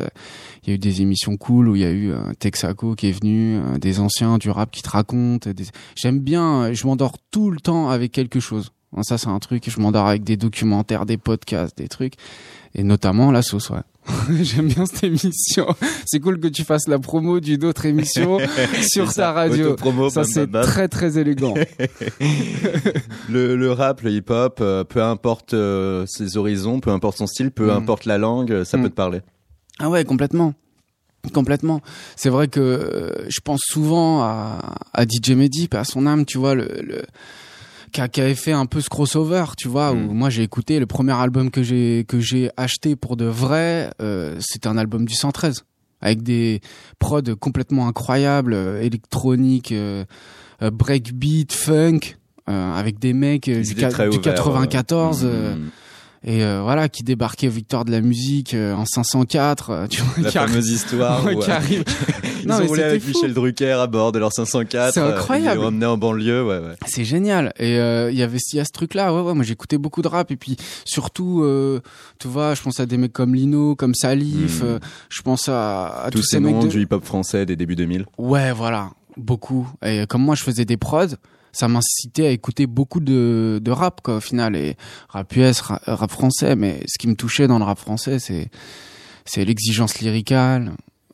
il y a eu des émissions cool où il y a eu Texaco qui est venu, des anciens du rap qui te racontent. des- J'aime bien, je m'endors tout le temps avec quelque chose. Ça, c'est un truc, je m'endors avec des documentaires, des podcasts, des trucs. Et notamment la sauce, ouais. [laughs] J'aime bien cette émission. C'est cool que tu fasses la promo d'une autre émission [laughs] sur ça, radio. autopromo, Ça, c'est très, très élégant. [laughs] Le, le rap, le hip-hop, euh, peu importe euh, ses horizons, peu importe son style, peu Mm. importe la langue, euh, ça Mm. peut te parler. Ah ouais, complètement. Complètement. C'est vrai que euh, je pense souvent à, à DJ Mehdi, à son âme, tu vois, le, le qui, a- qui avait fait un peu ce crossover, tu vois, Mm. où moi j'ai écouté le premier album que j'ai que j'ai acheté pour de vrai, euh, c'était un album du 113 avec des prods complètement incroyables, euh, électroniques, euh, euh, breakbeat, funk, euh, avec des mecs euh, du, ca- du ouverts, 94. euh, euh, mm. Et euh, voilà qui débarquait victoire de la musique euh, en 504 euh, tu vois La qui fameuse histoire [laughs] Ouais, où, qui arrive [laughs] ils Non, ont roulé avec fou. Michel Drucker à bord de leur 504. C'est incroyable. Ils l'ont emmené en banlieue, ouais, ouais. c'est génial et il y avait il y a ce truc là ouais ouais moi j'écoutais beaucoup de rap et puis surtout tu vois je pense à des mecs comme Lino comme Salif Mm. euh, je pense à, à Tous tous ces noms de... du hip-hop français des débuts 2000. ouais voilà beaucoup et comme moi je faisais des prods ça m'incitait à écouter beaucoup de, rap quoi au final et rap US, ra- rap français. Mais ce qui me touchait dans le rap français, c'est c'est l'exigence lyricale.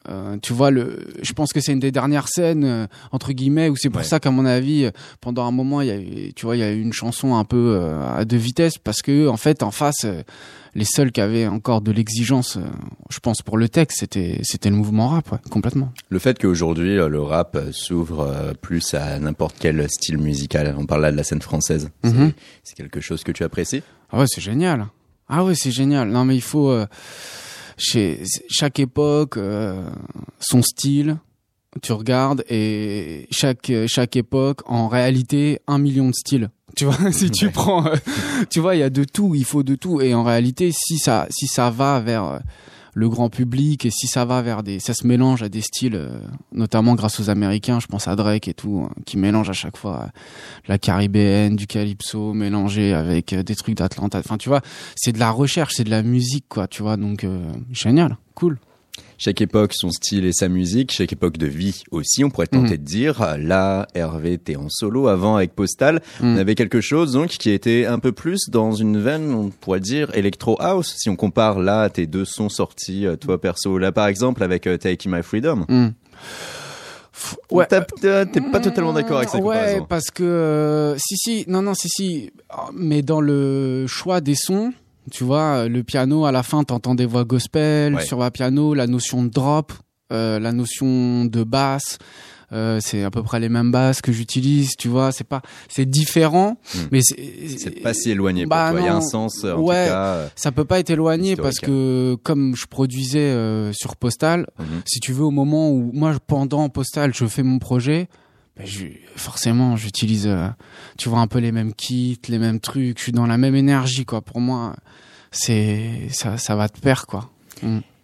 Euh, tu vois, le, je pense que c'est une des dernières scènes euh, entre guillemets où c'est pour Ouais. ça qu'à mon avis, euh, pendant un moment, il y a, eu- tu vois, il y a eu une chanson un peu à deux vitesses parce que en fait, en face, les seuls qui avaient encore de l'exigence, je pense pour le texte, c'était c'était le mouvement rap, ouais, complètement. Le fait qu'aujourd'hui le rap s'ouvre plus à n'importe quel style musical, on parle là de la scène française, C'est- Mhm. c'est quelque chose que tu apprécies? Ah ouais, c'est génial. Ah ouais, c'est génial. Non, mais il faut chez chaque époque euh, son style. Tu regardes et chaque chaque époque en réalité un million de styles. [laughs] Tu vois, si tu prends, euh, tu vois, il y a de tout. Il faut de tout. Et en réalité, si ça si ça va vers euh, le grand public et si ça va vers des, ça se mélange à des styles, euh, notamment grâce aux Américains. Je pense à Drake et tout, hein, qui mélangent à chaque fois euh, la caribéenne, du calypso mélangé avec euh, des trucs d'Atlanta. Enfin, tu vois, c'est de la recherche, c'est de la musique, quoi, tu vois. Donc, génial, cool. Chaque époque, son style et sa musique, chaque époque de vie aussi, on pourrait tenter de dire. Là, Hervé, t'es en solo. Avant, avec Postal, on Mm. avait quelque chose donc qui était un peu plus dans une veine, on pourrait dire, electro house. Si on compare là tes deux sons sortis, euh, toi perso, là par exemple avec euh, Taking My Freedom. F- Ouais. T'as- T'es pas totalement d'accord avec ça Ouais, comparaison. parce que euh, si si, non non si si, Ah, mais dans le choix des sons, tu vois, le piano à la fin, t'entends des voix gospel Ouais. sur le piano, la notion de drop, euh, la notion de basse. euh, c'est à peu près les mêmes basses que j'utilise, tu vois. C'est pas, c'est différent, Hmm. mais c'est pas si éloigné pour Bah toi. Il y a un sens, euh, en Ouais. tout cas. euh, ça peut pas être éloigné Historique. parce que comme je produisais euh, sur Postal, mhm. si tu veux au moment où moi pendant Postal je fais mon projet, ben, je, forcément j'utilise euh, tu vois un peu les mêmes kits, les mêmes trucs, je suis dans la même énergie quoi. Pour moi c'est ça ça va te pair quoi.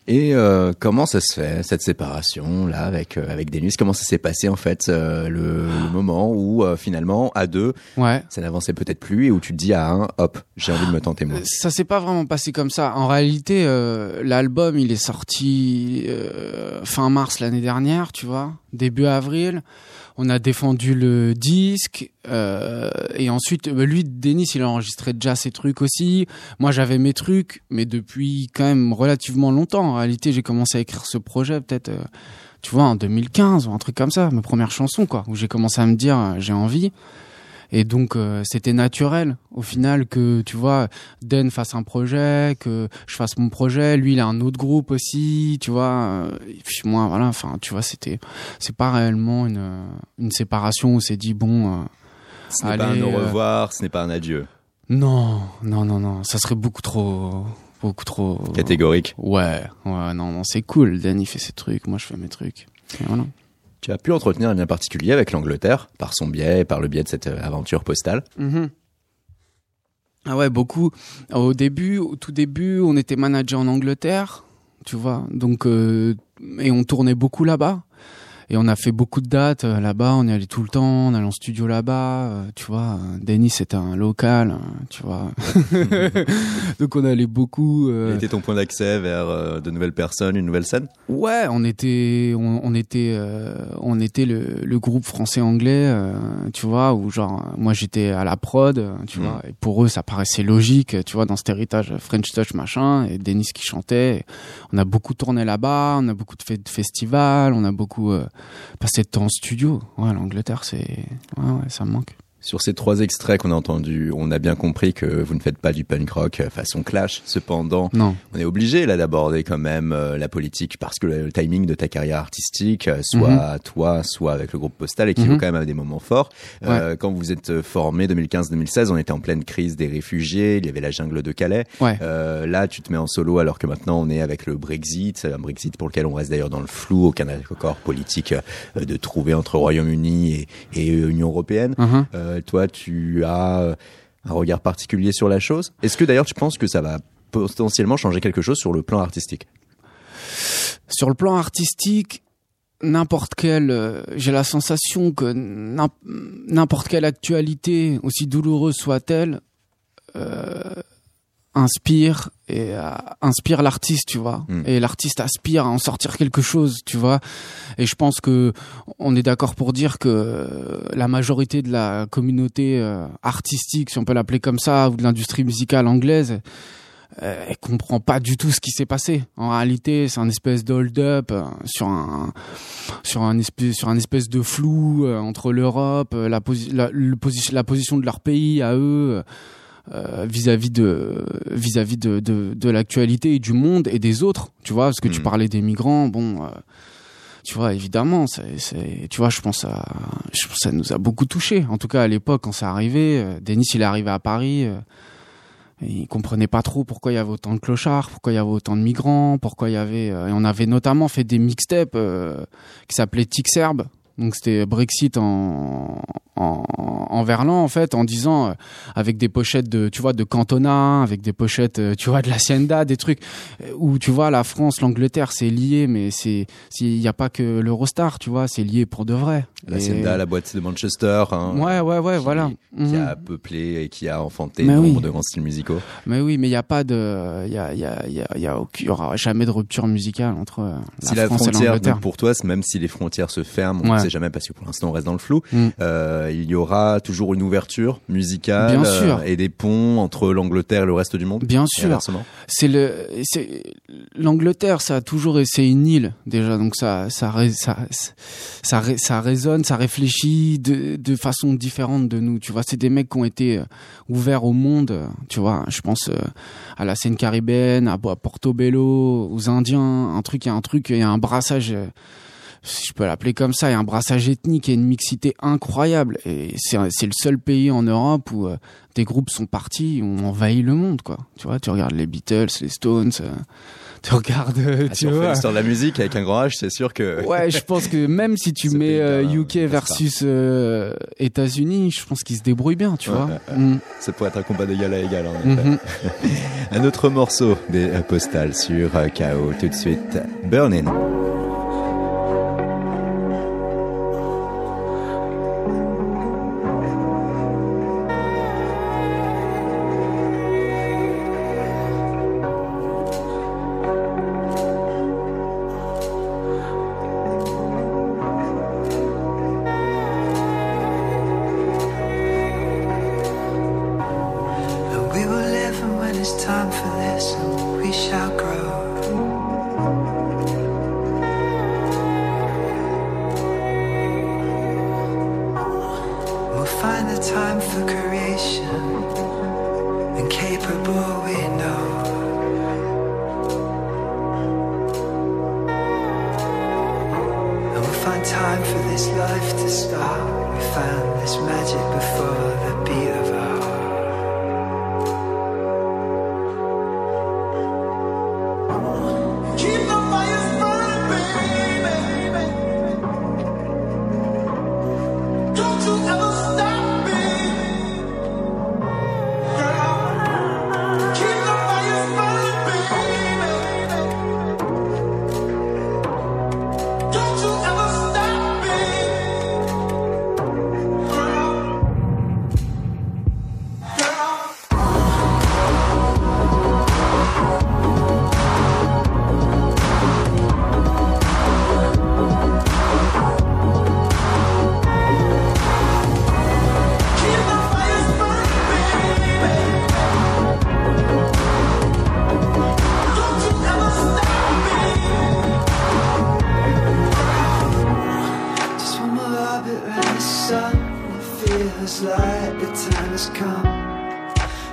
Et euh, comment ça se fait cette séparation là avec euh, avec Denis Comment ça s'est passé en fait euh, le, le moment où finalement à deux Ouais. ça n'avançait peut-être plus et où tu te dis à un hop j'ai envie de me tenter moi? Ça s'est pas vraiment passé comme ça. En réalité, l'album il est sorti fin mars l'année dernière, tu vois, début avril. On a défendu le disque euh, et ensuite, euh, lui, Denis, il a enregistré déjà ses trucs aussi. Moi, j'avais mes trucs, mais depuis quand même relativement longtemps. En réalité, j'ai commencé à écrire ce projet peut-être, euh, tu vois, en 2015 ou un truc comme ça, mes premières chansons, quoi, où j'ai commencé à me dire j'ai envie. Et donc euh, c'était naturel au final que tu vois Den fasse un projet, que je fasse mon projet, lui il a un autre groupe aussi, tu vois. euh, Et puis moi voilà, enfin tu vois c'était c'est pas réellement une euh, une séparation où c'est dit bon euh, Ce n'est pas un au euh, revoir, ce n'est pas un adieu. non non non non ça serait beaucoup trop beaucoup trop Catégorique. Ouais ouais non non c'est cool Den il fait ses trucs, moi je fais mes trucs. Et voilà. Tu as pu entretenir un lien particulier avec l'Angleterre par son biais, par le biais de cette euh, aventure postale? Mhm. Ah ouais, beaucoup. Au début, au tout début, on était manager en Angleterre, tu vois. Donc euh, et on tournait beaucoup là-bas. Et on a fait beaucoup de dates euh, là-bas. On est allé tout le temps. On allait en studio là-bas. euh, tu vois, euh, Denis c'était un local, euh, tu vois. [laughs] Donc on allait beaucoup. Quel euh, était ton point d'accès vers euh, de nouvelles personnes, une nouvelle scène? Ouais, on était, on, on était, euh, on était le, le groupe français-anglais, euh, tu vois, où genre, moi j'étais à la prod, tu Mhm. vois, et pour eux ça paraissait logique, tu vois, dans cet héritage French Touch machin, et Denis qui chantait. On a beaucoup tourné là-bas, on a beaucoup de, fait de festivals, on a beaucoup euh, passé de temps en studio. Ouais, l'Angleterre, c'est, ouais, ouais, ça me manque. Sur ces trois extraits qu'on a entendus, on a bien compris que vous ne faites pas du punk rock euh, façon Clash. Cependant, Non. on est obligé là d'aborder quand même euh, la politique parce que le, timing de ta carrière artistique, euh, soit Mhm. toi, soit avec le groupe Postal, équivaut Mhm. quand même à des moments forts. Euh, Quand vous êtes formé 2015-2016, on était en pleine crise des réfugiés, il y avait la jungle de Calais. Ouais. Là, tu te mets en solo alors que maintenant on est avec le Brexit, un Brexit pour lequel on reste d'ailleurs dans le flou, aucun accord politique de trouver entre Royaume-Uni et, et Union européenne. Mhm. Toi, tu as euh, un regard particulier sur la chose. Est-ce que d'ailleurs tu penses que ça va potentiellement changer quelque chose sur le plan artistique? Sur le plan artistique, n'importe quelle, euh, j'ai la sensation que n'im- n'importe quelle actualité, aussi douloureuse soit-elle, euh, inspire et euh, inspire l'artiste, tu vois. Mm. Et l'artiste aspire à en sortir quelque chose, tu vois. Et je pense que on est d'accord pour dire que la majorité de la communauté euh, artistique, si on peut l'appeler comme ça, ou de l'industrie musicale anglaise, euh, elle comprend pas du tout ce qui s'est passé. En réalité, c'est un espèce d'hold-up euh, sur un sur un espèce sur un espèce de flou entre l'Europe, la, posi- la, le posi- la position de leur pays à eux euh, vis-à-vis de vis-à-vis de, de, de l'actualité et du monde et des autres. Tu vois, parce que tu Mhm. parlais des migrants, bon. euh, tu vois, évidemment, c'est, c'est, tu vois, je pense à, je pense ça nous a beaucoup touché. En tout cas, à l'époque, quand c'est arrivé, euh, Denis, il est arrivé à Paris, euh, il comprenait pas trop pourquoi il y avait autant de clochards, pourquoi il y avait autant de migrants, pourquoi il y avait, euh, et on avait notamment fait des mixtapes euh, qui s'appelaient Tic Serbe. Donc c'était Brexit en, en, en verlan en fait, en disant euh, avec des pochettes de, tu vois, de Cantona, avec des pochettes, euh, tu vois, de l'Hacienda, des trucs euh, où tu vois la France, l'Angleterre, c'est lié, mais c'est, il n'y a pas que l'Eurostar, tu vois, c'est lié pour de vrai. La Et- Senda, la boîte de Manchester. Hein, Ouais, ouais, ouais, qui- voilà. Qui Mhm. a peuplé et qui a enfanté Mais nombre oui. de grands styles musicaux. Mais oui, mais il y a pas de, il y a, il y a, il y a, y a y aura jamais de rupture musicale entre la si la France et frontière, l'Angleterre. donc pour toi, même si les frontières se ferment, Ouais. Sait jamais parce que pour l'instant on reste dans le flou, Mm. euh, il y aura toujours une ouverture musicale Bien sûr. euh, et des ponts entre l'Angleterre et le reste du monde. Bien sûr. C'est le, c'est l'Angleterre, ça a toujours c'est une île déjà, donc ça, ça, ça, ça, ré- ça résonne, ça réfléchit de, de façon différente de nous. Tu vois, c'est des mecs qui ont été euh, ouverts au monde. Tu vois, je pense à la scène caribéenne, à, à Portobello, aux Indiens, un truc, il y a un truc, il y a un brassage. Euh, si je peux l'appeler comme ça, il y a un brassage ethnique et une mixité incroyable. Et c'est c'est le seul pays en Europe où euh, des groupes sont partis, ont envahi le monde, quoi. Tu vois, tu regardes les Beatles, les Stones, euh, tu regardes, euh, Ah, tu si on vois. l'histoire de la musique avec un grand H, c'est sûr que. Ouais, je pense que même si tu [laughs] mets euh, on UK pas. versus euh, États-Unis, je pense qu'ils se débrouillent bien, tu Ouais, vois. ouais, ouais. Mm. Ça pourrait être un combat d'égal à égal. En effet. Mhm. [laughs] Un autre morceau des euh, postales sur euh, KO tout de suite. Burning. The sun. Feels like the time has come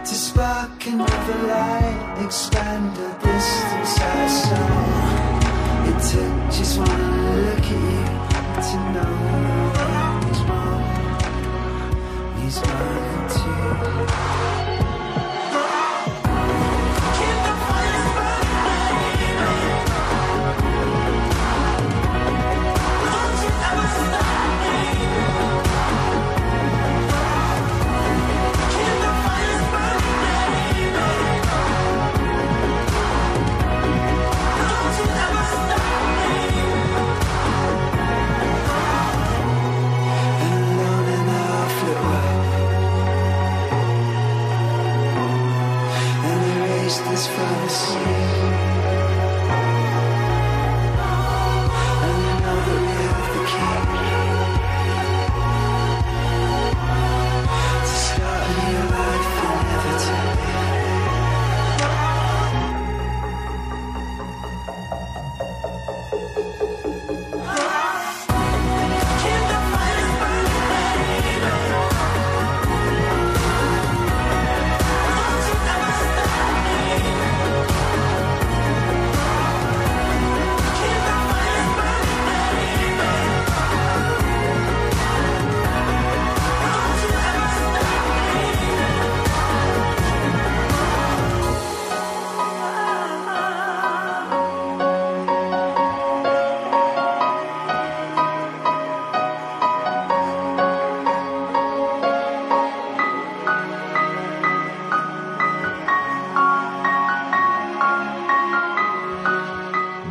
to spark another light, expand the distance outside. It took just one look at you to know he's wrong. He's mine too.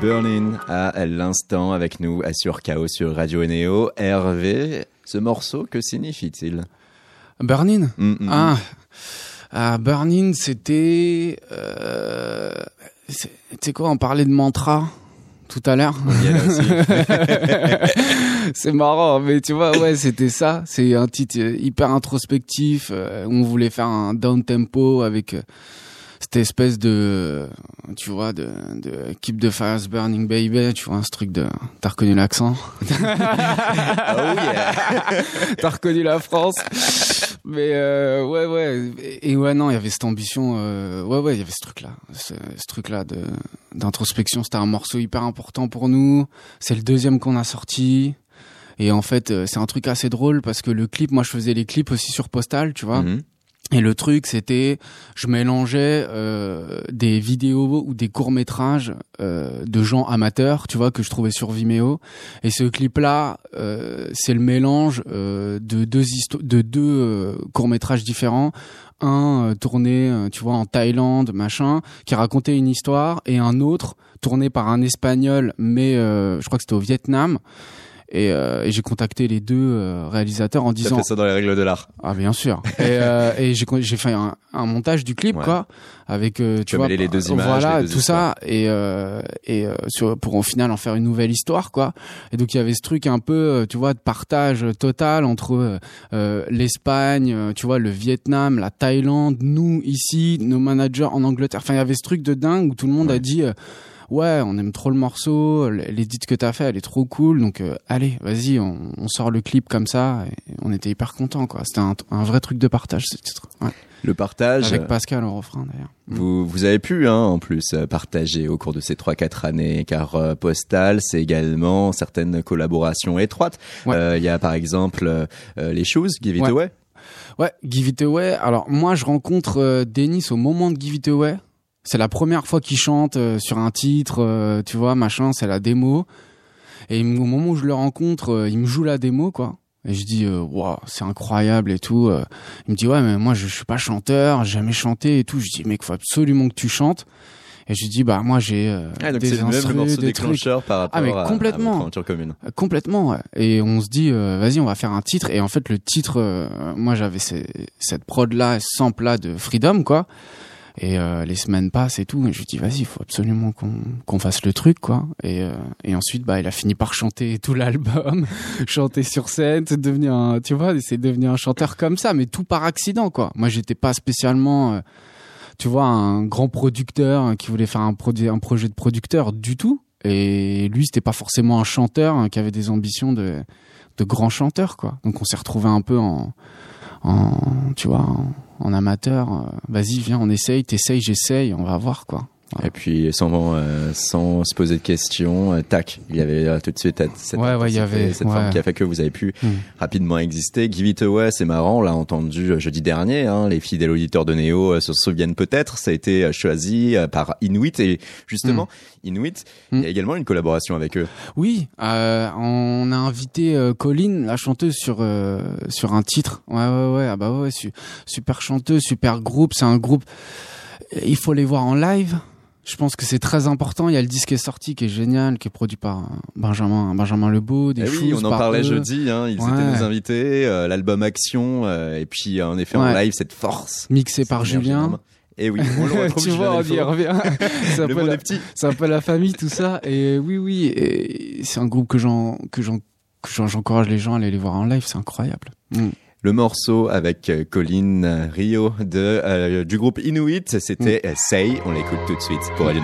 Burning à l'instant avec nous sur Chaos sur Radio Neo. Hervé, ce morceau, que signifie-t-il? Burning? Mm, mm, Ah, ah Burning, c'était... Euh, tu sais quoi, on parlait de mantra tout à l'heure. [laughs] C'est marrant, mais tu vois, ouais, c'était ça. C'est un titre hyper introspectif. euh, on voulait faire un down tempo avec euh, cette espèce de, tu vois, de, de Keep the Fires Burning Baby. Tu vois, ce truc de, t'as reconnu l'accent, [laughs] Oh yeah. t'as reconnu la France. Mais euh, ouais, ouais, et, ouais, non, il y avait cette ambition. euh, ouais, ouais, il y avait ce truc-là, ce, ce truc-là de d'introspection. C'était un morceau hyper important pour nous. C'est le deuxième qu'on a sorti. Et en fait, euh, c'est un truc assez drôle parce que le clip, moi, je faisais les clips aussi sur Postal, tu vois. Mhm. Et le truc, c'était, je mélangeais euh, des vidéos ou des courts métrages euh, de gens amateurs, tu vois, que je trouvais sur Vimeo. Et ce clip-là, euh, c'est le mélange euh, de deux de deux courts métrages différents. Un euh, tourné, euh, tu vois, en Thaïlande, machin, qui racontait une histoire, et un autre tourné par un Espagnol, mais euh, je crois que c'était au Vietnam. Et, euh, et j'ai contacté les deux euh, réalisateurs en T'as disant fait ça dans les règles de l'art. ah bien sûr. Et, euh, [laughs] et j'ai j'ai fait un, un montage du clip Ouais. quoi, avec euh, tu as vois les deux images, voilà les deux tout ça et euh, et euh, sur, pour au final en faire une nouvelle histoire quoi. Et donc il y avait ce truc un peu tu vois de partage total entre l'Espagne, tu vois le Vietnam, la Thaïlande, nous ici, nos managers en Angleterre. Enfin il y avait ce truc de dingue où tout le monde a dit euh, ouais, on aime trop le morceau, l'édit que t'as fait, elle est trop cool, donc euh, allez, vas-y, on, on sort le clip comme ça, et on était hyper contents, quoi. C'était un, un vrai truc de partage, ce titre. Ouais. Le partage. Avec Pascal au refrain, d'ailleurs. Vous, vous avez pu, hein, en plus, euh, partager au cours de ces 3-4 années, car euh, Postal, c'est également certaines collaborations étroites. Ouais. Euh, Il y a par exemple euh, euh, les Shoes, Give It Ouais. Away. Ouais, Give It Away. Alors, moi, je rencontre euh, Denis au moment de Give It Away. C'est la première fois qu'il chante euh, sur un titre, euh, tu vois, machin, c'est la démo. Et au moment où je le rencontre, euh, il me joue la démo, quoi. Et je dis, waouh, c'est incroyable et tout. Euh, Il me dit, ouais, mais moi, je, je suis pas chanteur, j'ai jamais chanté et tout. Je dis, mec, faut absolument que tu chantes. Et je dis, bah, moi, j'ai euh, Ah, donc des morceau des trucs. par rapport Ah, mais à- à, complètement. commune. Complètement, ouais. Et on se dit, euh, vas-y, on va faire un titre. Et en fait, le titre, euh, moi, j'avais cette prod-là, ce sample-là de Freedom, quoi. Et euh, les semaines passent et tout. Et je lui dis, vas-y, il faut absolument qu'on qu'on fasse le truc, quoi. Et, euh, et ensuite, bah, il a fini par chanter tout l'album, [laughs] chanter sur scène, devenu un, tu vois, c'est devenu un chanteur comme ça, mais tout par accident, quoi. Moi, j'étais pas spécialement, euh, tu vois, un grand producteur hein, qui voulait faire un projet de producteur du tout. Et lui, c'était pas forcément un chanteur hein, qui avait des ambitions de, de grand chanteur, quoi. Donc, on s'est retrouvé un peu en, en, tu vois, en, en amateur. Euh, Vas-y, viens, on essaye, t'essayes, j'essaye, on va voir, quoi. Et puis, sans, euh, sans se poser de questions, euh, tac, il y avait euh, tout de suite cette, Ouais, ouais, il y intensité, avait- cette ouais. forme qui a fait que vous avez pu Mm. rapidement exister. Give It Away, c'est marrant, on l'a entendu euh, jeudi dernier, hein, les fidèles auditeurs de Néo euh, se souviennent peut-être, ça a été choisi par Inuit et justement, Inuit, il y a également une collaboration avec eux. Oui, euh, on a invité Colline, la chanteuse, sur euh, sur un titre. Ouais, ouais, ouais. Ah bah ouais, su- super chanteuse, super groupe. C'est un groupe. Il faut les voir en live. Je pense que c'est très important. Il y a le disque qui est sorti, qui est génial, qui est produit par euh, Benjamin Benjamin Lebeau. Des Eh oui, on en par parlait eux. jeudi, hein, ils Ouais. étaient nos invités, euh, l'album Action, euh, et puis en effet en live cette force. Mixé par Julien. Et oui, on le [laughs] retrouve tu vois, on y revient. [laughs] c'est un peu la- un peu famille tout ça et oui oui c'est un groupe que j'en que j'en que j'en- j'encourage les gens à aller les voir en live c'est incroyable Mm. Le morceau avec euh, Colin Rio de, euh, du groupe Inuit, c'était euh, Say. On l'écoute tout de suite pour Radio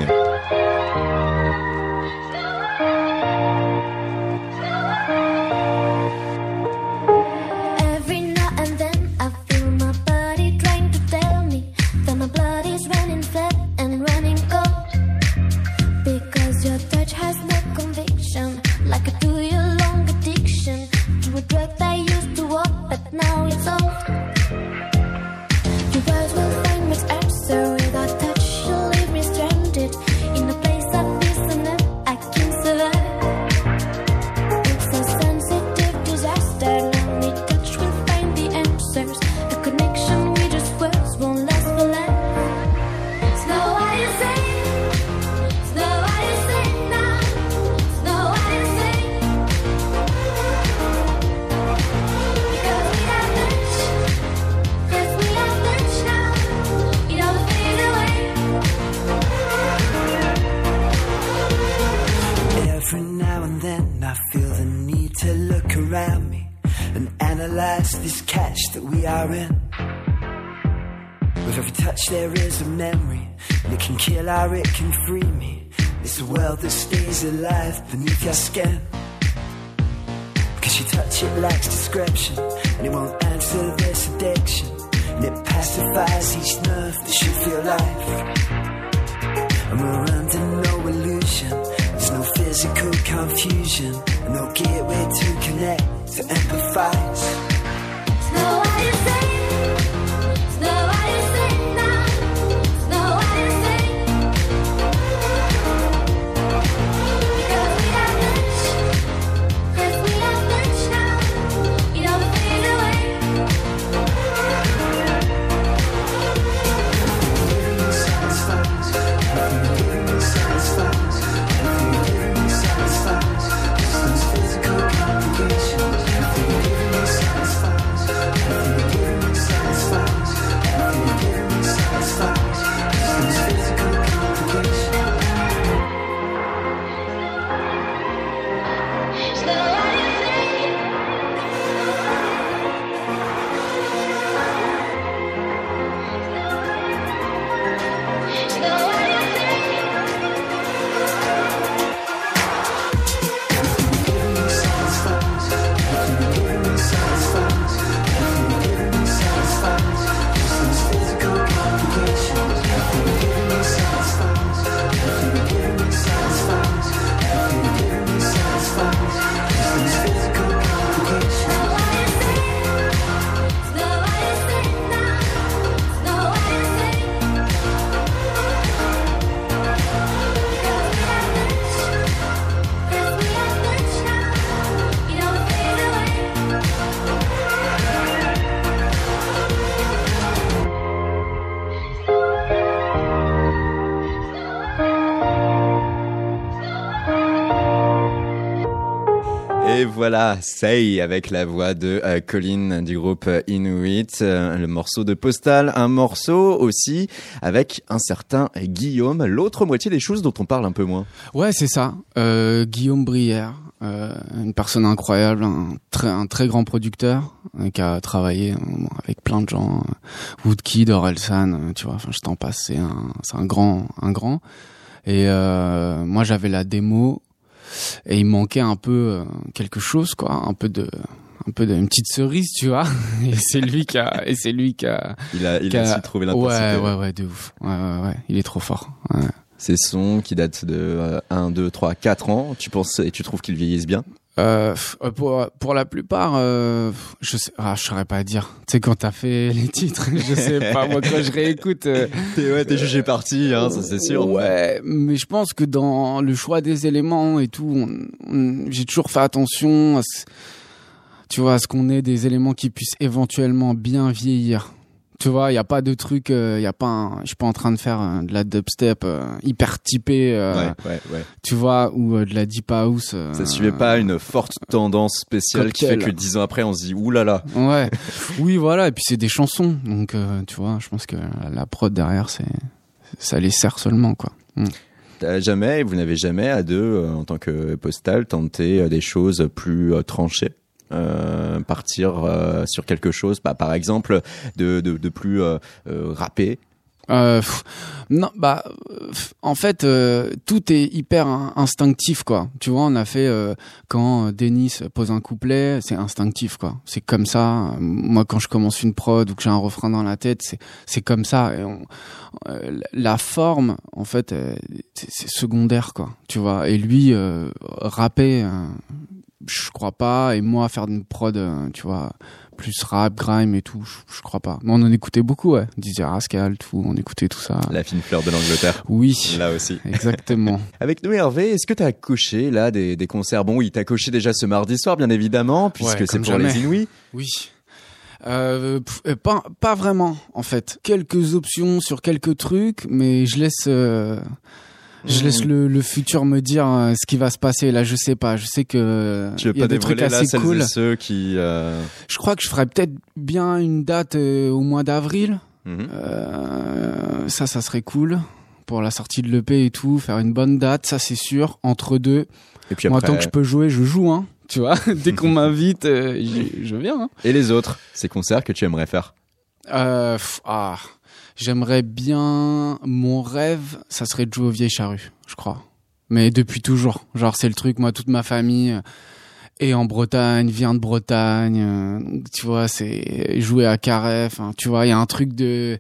we're under no illusion. There's no physical confusion, no gateway to connect, to empathize. Say avec la voix de euh, Colin du groupe euh, Inuit, euh, le morceau de Postal, un morceau aussi avec un certain Guillaume, l'autre moitié des choses dont on parle un peu moins. Ouais, c'est ça. Euh, Guillaume Brière, euh, une personne incroyable, un très, un très grand producteur qui a travaillé avec plein de gens, Woodkid, Orelsan, tu vois. Enfin, je t'en passe. C'est un, un grand, un grand. Et moi, j'avais la démo et il manquait un peu euh, quelque chose, quoi, un peu de, un peu d'une petite cerise, tu vois. [laughs] Et c'est lui qui a, et c'est lui qui a, Il a, il a a- su trouver l'intensité. ouais, ouais, ouais, de ouf. Ouais, ouais, ouais. Il est trop fort. Ouais. Ces sons qui datent de euh, 1, 2, 3, 4 ans, tu penses et tu trouves qu'ils vieillissent bien? Euh, euh, pour pour la plupart, euh, je sais, ah, je saurais pas dire. Tu sais quand t'as fait [laughs] les titres, je sais pas. Moi quand je réécoute, euh, T'es ouais, t'es jugé parti, hein, ça c'est sûr. Ouais, mais je pense que dans le choix des éléments et tout, j'ai toujours fait attention à ce, tu vois, à ce qu'on ait des éléments qui puissent éventuellement bien vieillir. Tu vois, il y a pas de truc, il y a pas, un- je suis pas en train de faire euh, de la dubstep euh, hyper typée, euh, Ouais, ouais, ouais. tu vois, ou euh, de la deep house. euh, Ça suivait pas une forte tendance spéciale qui fait que dix ans après on se dit oulala. Ouais, [laughs] oui, voilà, et puis c'est des chansons, donc euh, tu vois, je pense que la prod derrière, c'est, ça les sert seulement, quoi. T'as jamais, vous n'avez jamais à deux euh, en tant que postal tenté euh, des choses plus euh, tranchées? euh, partir euh, sur quelque chose, bah, par exemple de, de, de plus euh, euh, rappé. Euh, pff, non, bah, euh, en fait, euh, tout est hyper in- instinctif, quoi. Tu vois, on a fait euh, quand euh, Denis pose un couplet, c'est instinctif, quoi. C'est comme ça. Moi, quand je commence une prod ou que j'ai un refrain dans la tête, c'est c'est comme ça. Et on- euh, la forme, en fait, euh, c'est secondaire, quoi. Tu vois. Et lui, euh, rapper, euh, je crois pas. Et moi, faire une prod, euh, tu vois plus rap, grime et tout, je, je crois pas. Mais on en écoutait beaucoup, ouais. DJ Rascal, tout, on écoutait tout ça. La fine fleur de l'Angleterre. Oui, Là aussi. [laughs] exactement. [laughs] Avec nous Hervé, est-ce que tu as coché là des, des concerts? Bon oui, t'as coché déjà ce mardi soir bien évidemment, puisque Ouais, c'est pour les. Inouïs. Oui. Euh, euh, pas, pas vraiment, en fait. Quelques options sur quelques trucs, mais je laisse, euh, je Mmh. laisse le, le futur me dire euh, ce qui va se passer. Là, je sais pas. Je sais que Tu veux y a pas des trucs là assez cool. et ceux qui... euh, Je crois que je ferais peut-être bien une date euh, au mois d'avril. mhm. Euh, ça, ça serait cool pour la sortie de l'EP et tout, faire une bonne date, ça c'est sûr. Entre deux, Et puis moi tant que je peux jouer, je joue, hein. Tu vois, [laughs] dès qu'on m'invite, je viens. Hein. et les autres, ces concerts que tu aimerais faire? Euh, pff, ah, j'aimerais bien. Mon rêve, ça serait de jouer aux vieilles charrues, je crois. Mais depuis toujours. Genre, c'est le truc. Moi, toute ma famille euh, est en Bretagne, vient de Bretagne. euh, donc, tu vois, c'est jouer à Carré. Enfin, tu vois, il y a un truc de.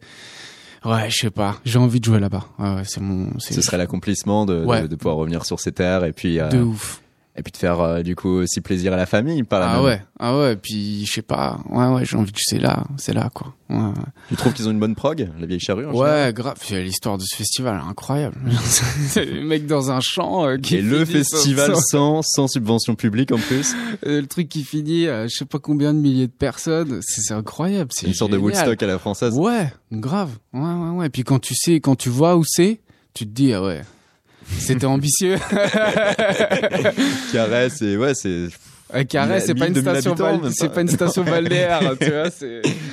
Ouais, je sais pas. J'ai envie de jouer là-bas. Ouais, ouais, c'est mon. Ce serait l'accomplissement de, Ouais. de, pouvoir revenir sur ces terres et puis, euh, de ouf. Et puis de faire euh, du coup aussi plaisir à la famille par la Ah même. ouais, ah ouais. Puis je sais pas. Ouais, ouais. J'ai envie de. C'est là, c'est là, quoi. Ouais, ouais. Tu trouves qu'ils ont une bonne prog, la vieille charrue en Ouais, grave. L'histoire de ce festival, est incroyable. [laughs] C'est le mec dans un champ euh, qui Et le festival sans- sans, sans subvention publique en plus. [laughs] euh, le truc qui finit, à je sais pas combien de milliers de personnes. C'est incroyable. C'est Une sorte de. Woodstock à la française. Ouais, grave. Ouais, ouais, ouais. Et puis quand tu sais, quand tu vois où c'est, tu te dis ah ouais, c'était ambitieux. [laughs] Carré, c'est ouais, c'est Un carré, c'est pas une 1000, 2000 station, c'est pas. une station balnéaire, [laughs] tu vois.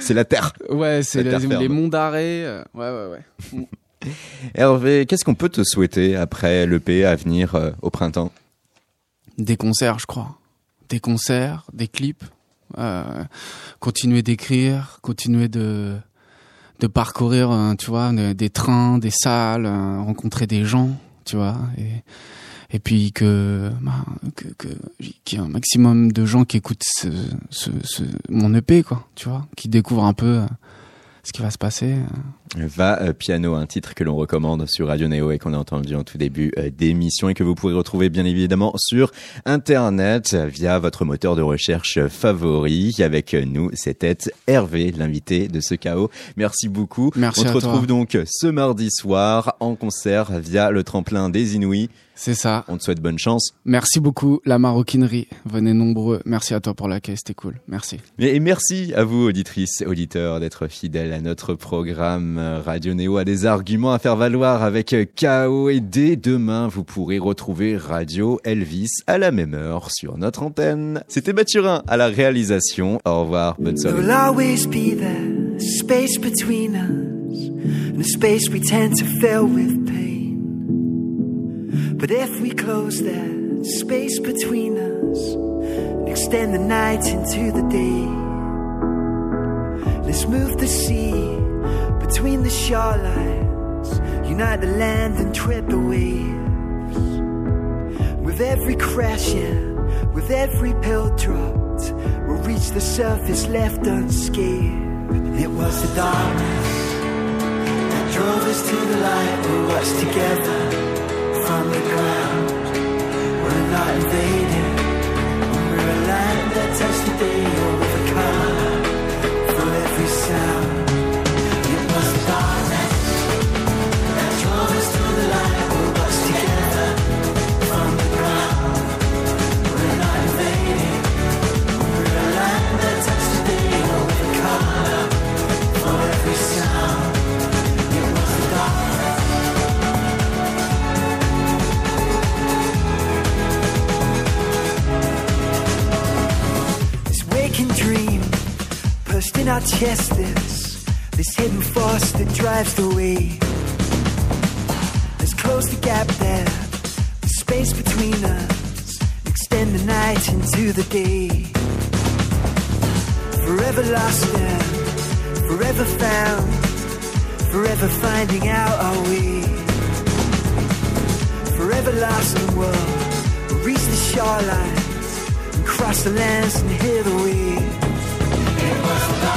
C'est la terre. ouais, c'est les, monts d'arrêt. euh, Ouais, ouais, ouais. Hervé, qu'est-ce qu'on peut te souhaiter après l'EP à venir euh, au printemps? Des concerts, je crois. Des concerts, des clips. Euh, continuer d'écrire, continuer de de parcourir, euh, tu vois, de- des trains, des salles, euh, rencontrer des gens, tu vois, et et puis que bah, que qu'il y ait un maximum de gens qui écoutent mon EP, quoi, tu vois, qui découvrent un peu euh, ce qui va se passer. Va euh, Piano, un titre que l'on recommande sur Radio Néo et qu'on a entendu en tout début euh, d'émission et que vous pourrez retrouver bien évidemment sur Internet euh, via votre moteur de recherche favori. Avec euh, nous, c'était Hervé, l'invité de ce chaos. Merci beaucoup. Merci On toi. retrouve donc ce mardi soir en concert via le tremplin des Inouïs. C'est ça. On te souhaite bonne chance. Merci beaucoup, la maroquinerie. Venez nombreux. Merci à toi pour l'accueil, c'était cool. Merci. Et merci à vous, auditrices, auditeurs, d'être fidèles à notre programme. Euh, Radio Néo a des arguments à faire valoir avec euh, KO et dès demain, vous pourrez retrouver Radio Elvis à la même heure sur notre antenne. C'était Mathurin à la réalisation. Au revoir, bonne soirée. will always be there, a space between us, and a space we tend to fill with pain. But if we close that space between us and extend the night into the day, let's move the sea between the shorelines, unite the land and trip the waves. With every crash, yeah, with every pill dropped, we'll reach the surface left unscathed. It was the darkness that drove us to the light. We watched together from the ground. We're not invaded. We're a land that touched the day chest. This this hidden force that drives the way. Let's close the gap there, the space between us. Extend the night into the day. Forever lost and forever found. Forever finding out our way. Forever lost in the world. We'll reach the shorelines and cross the lands and hear the waves. It was the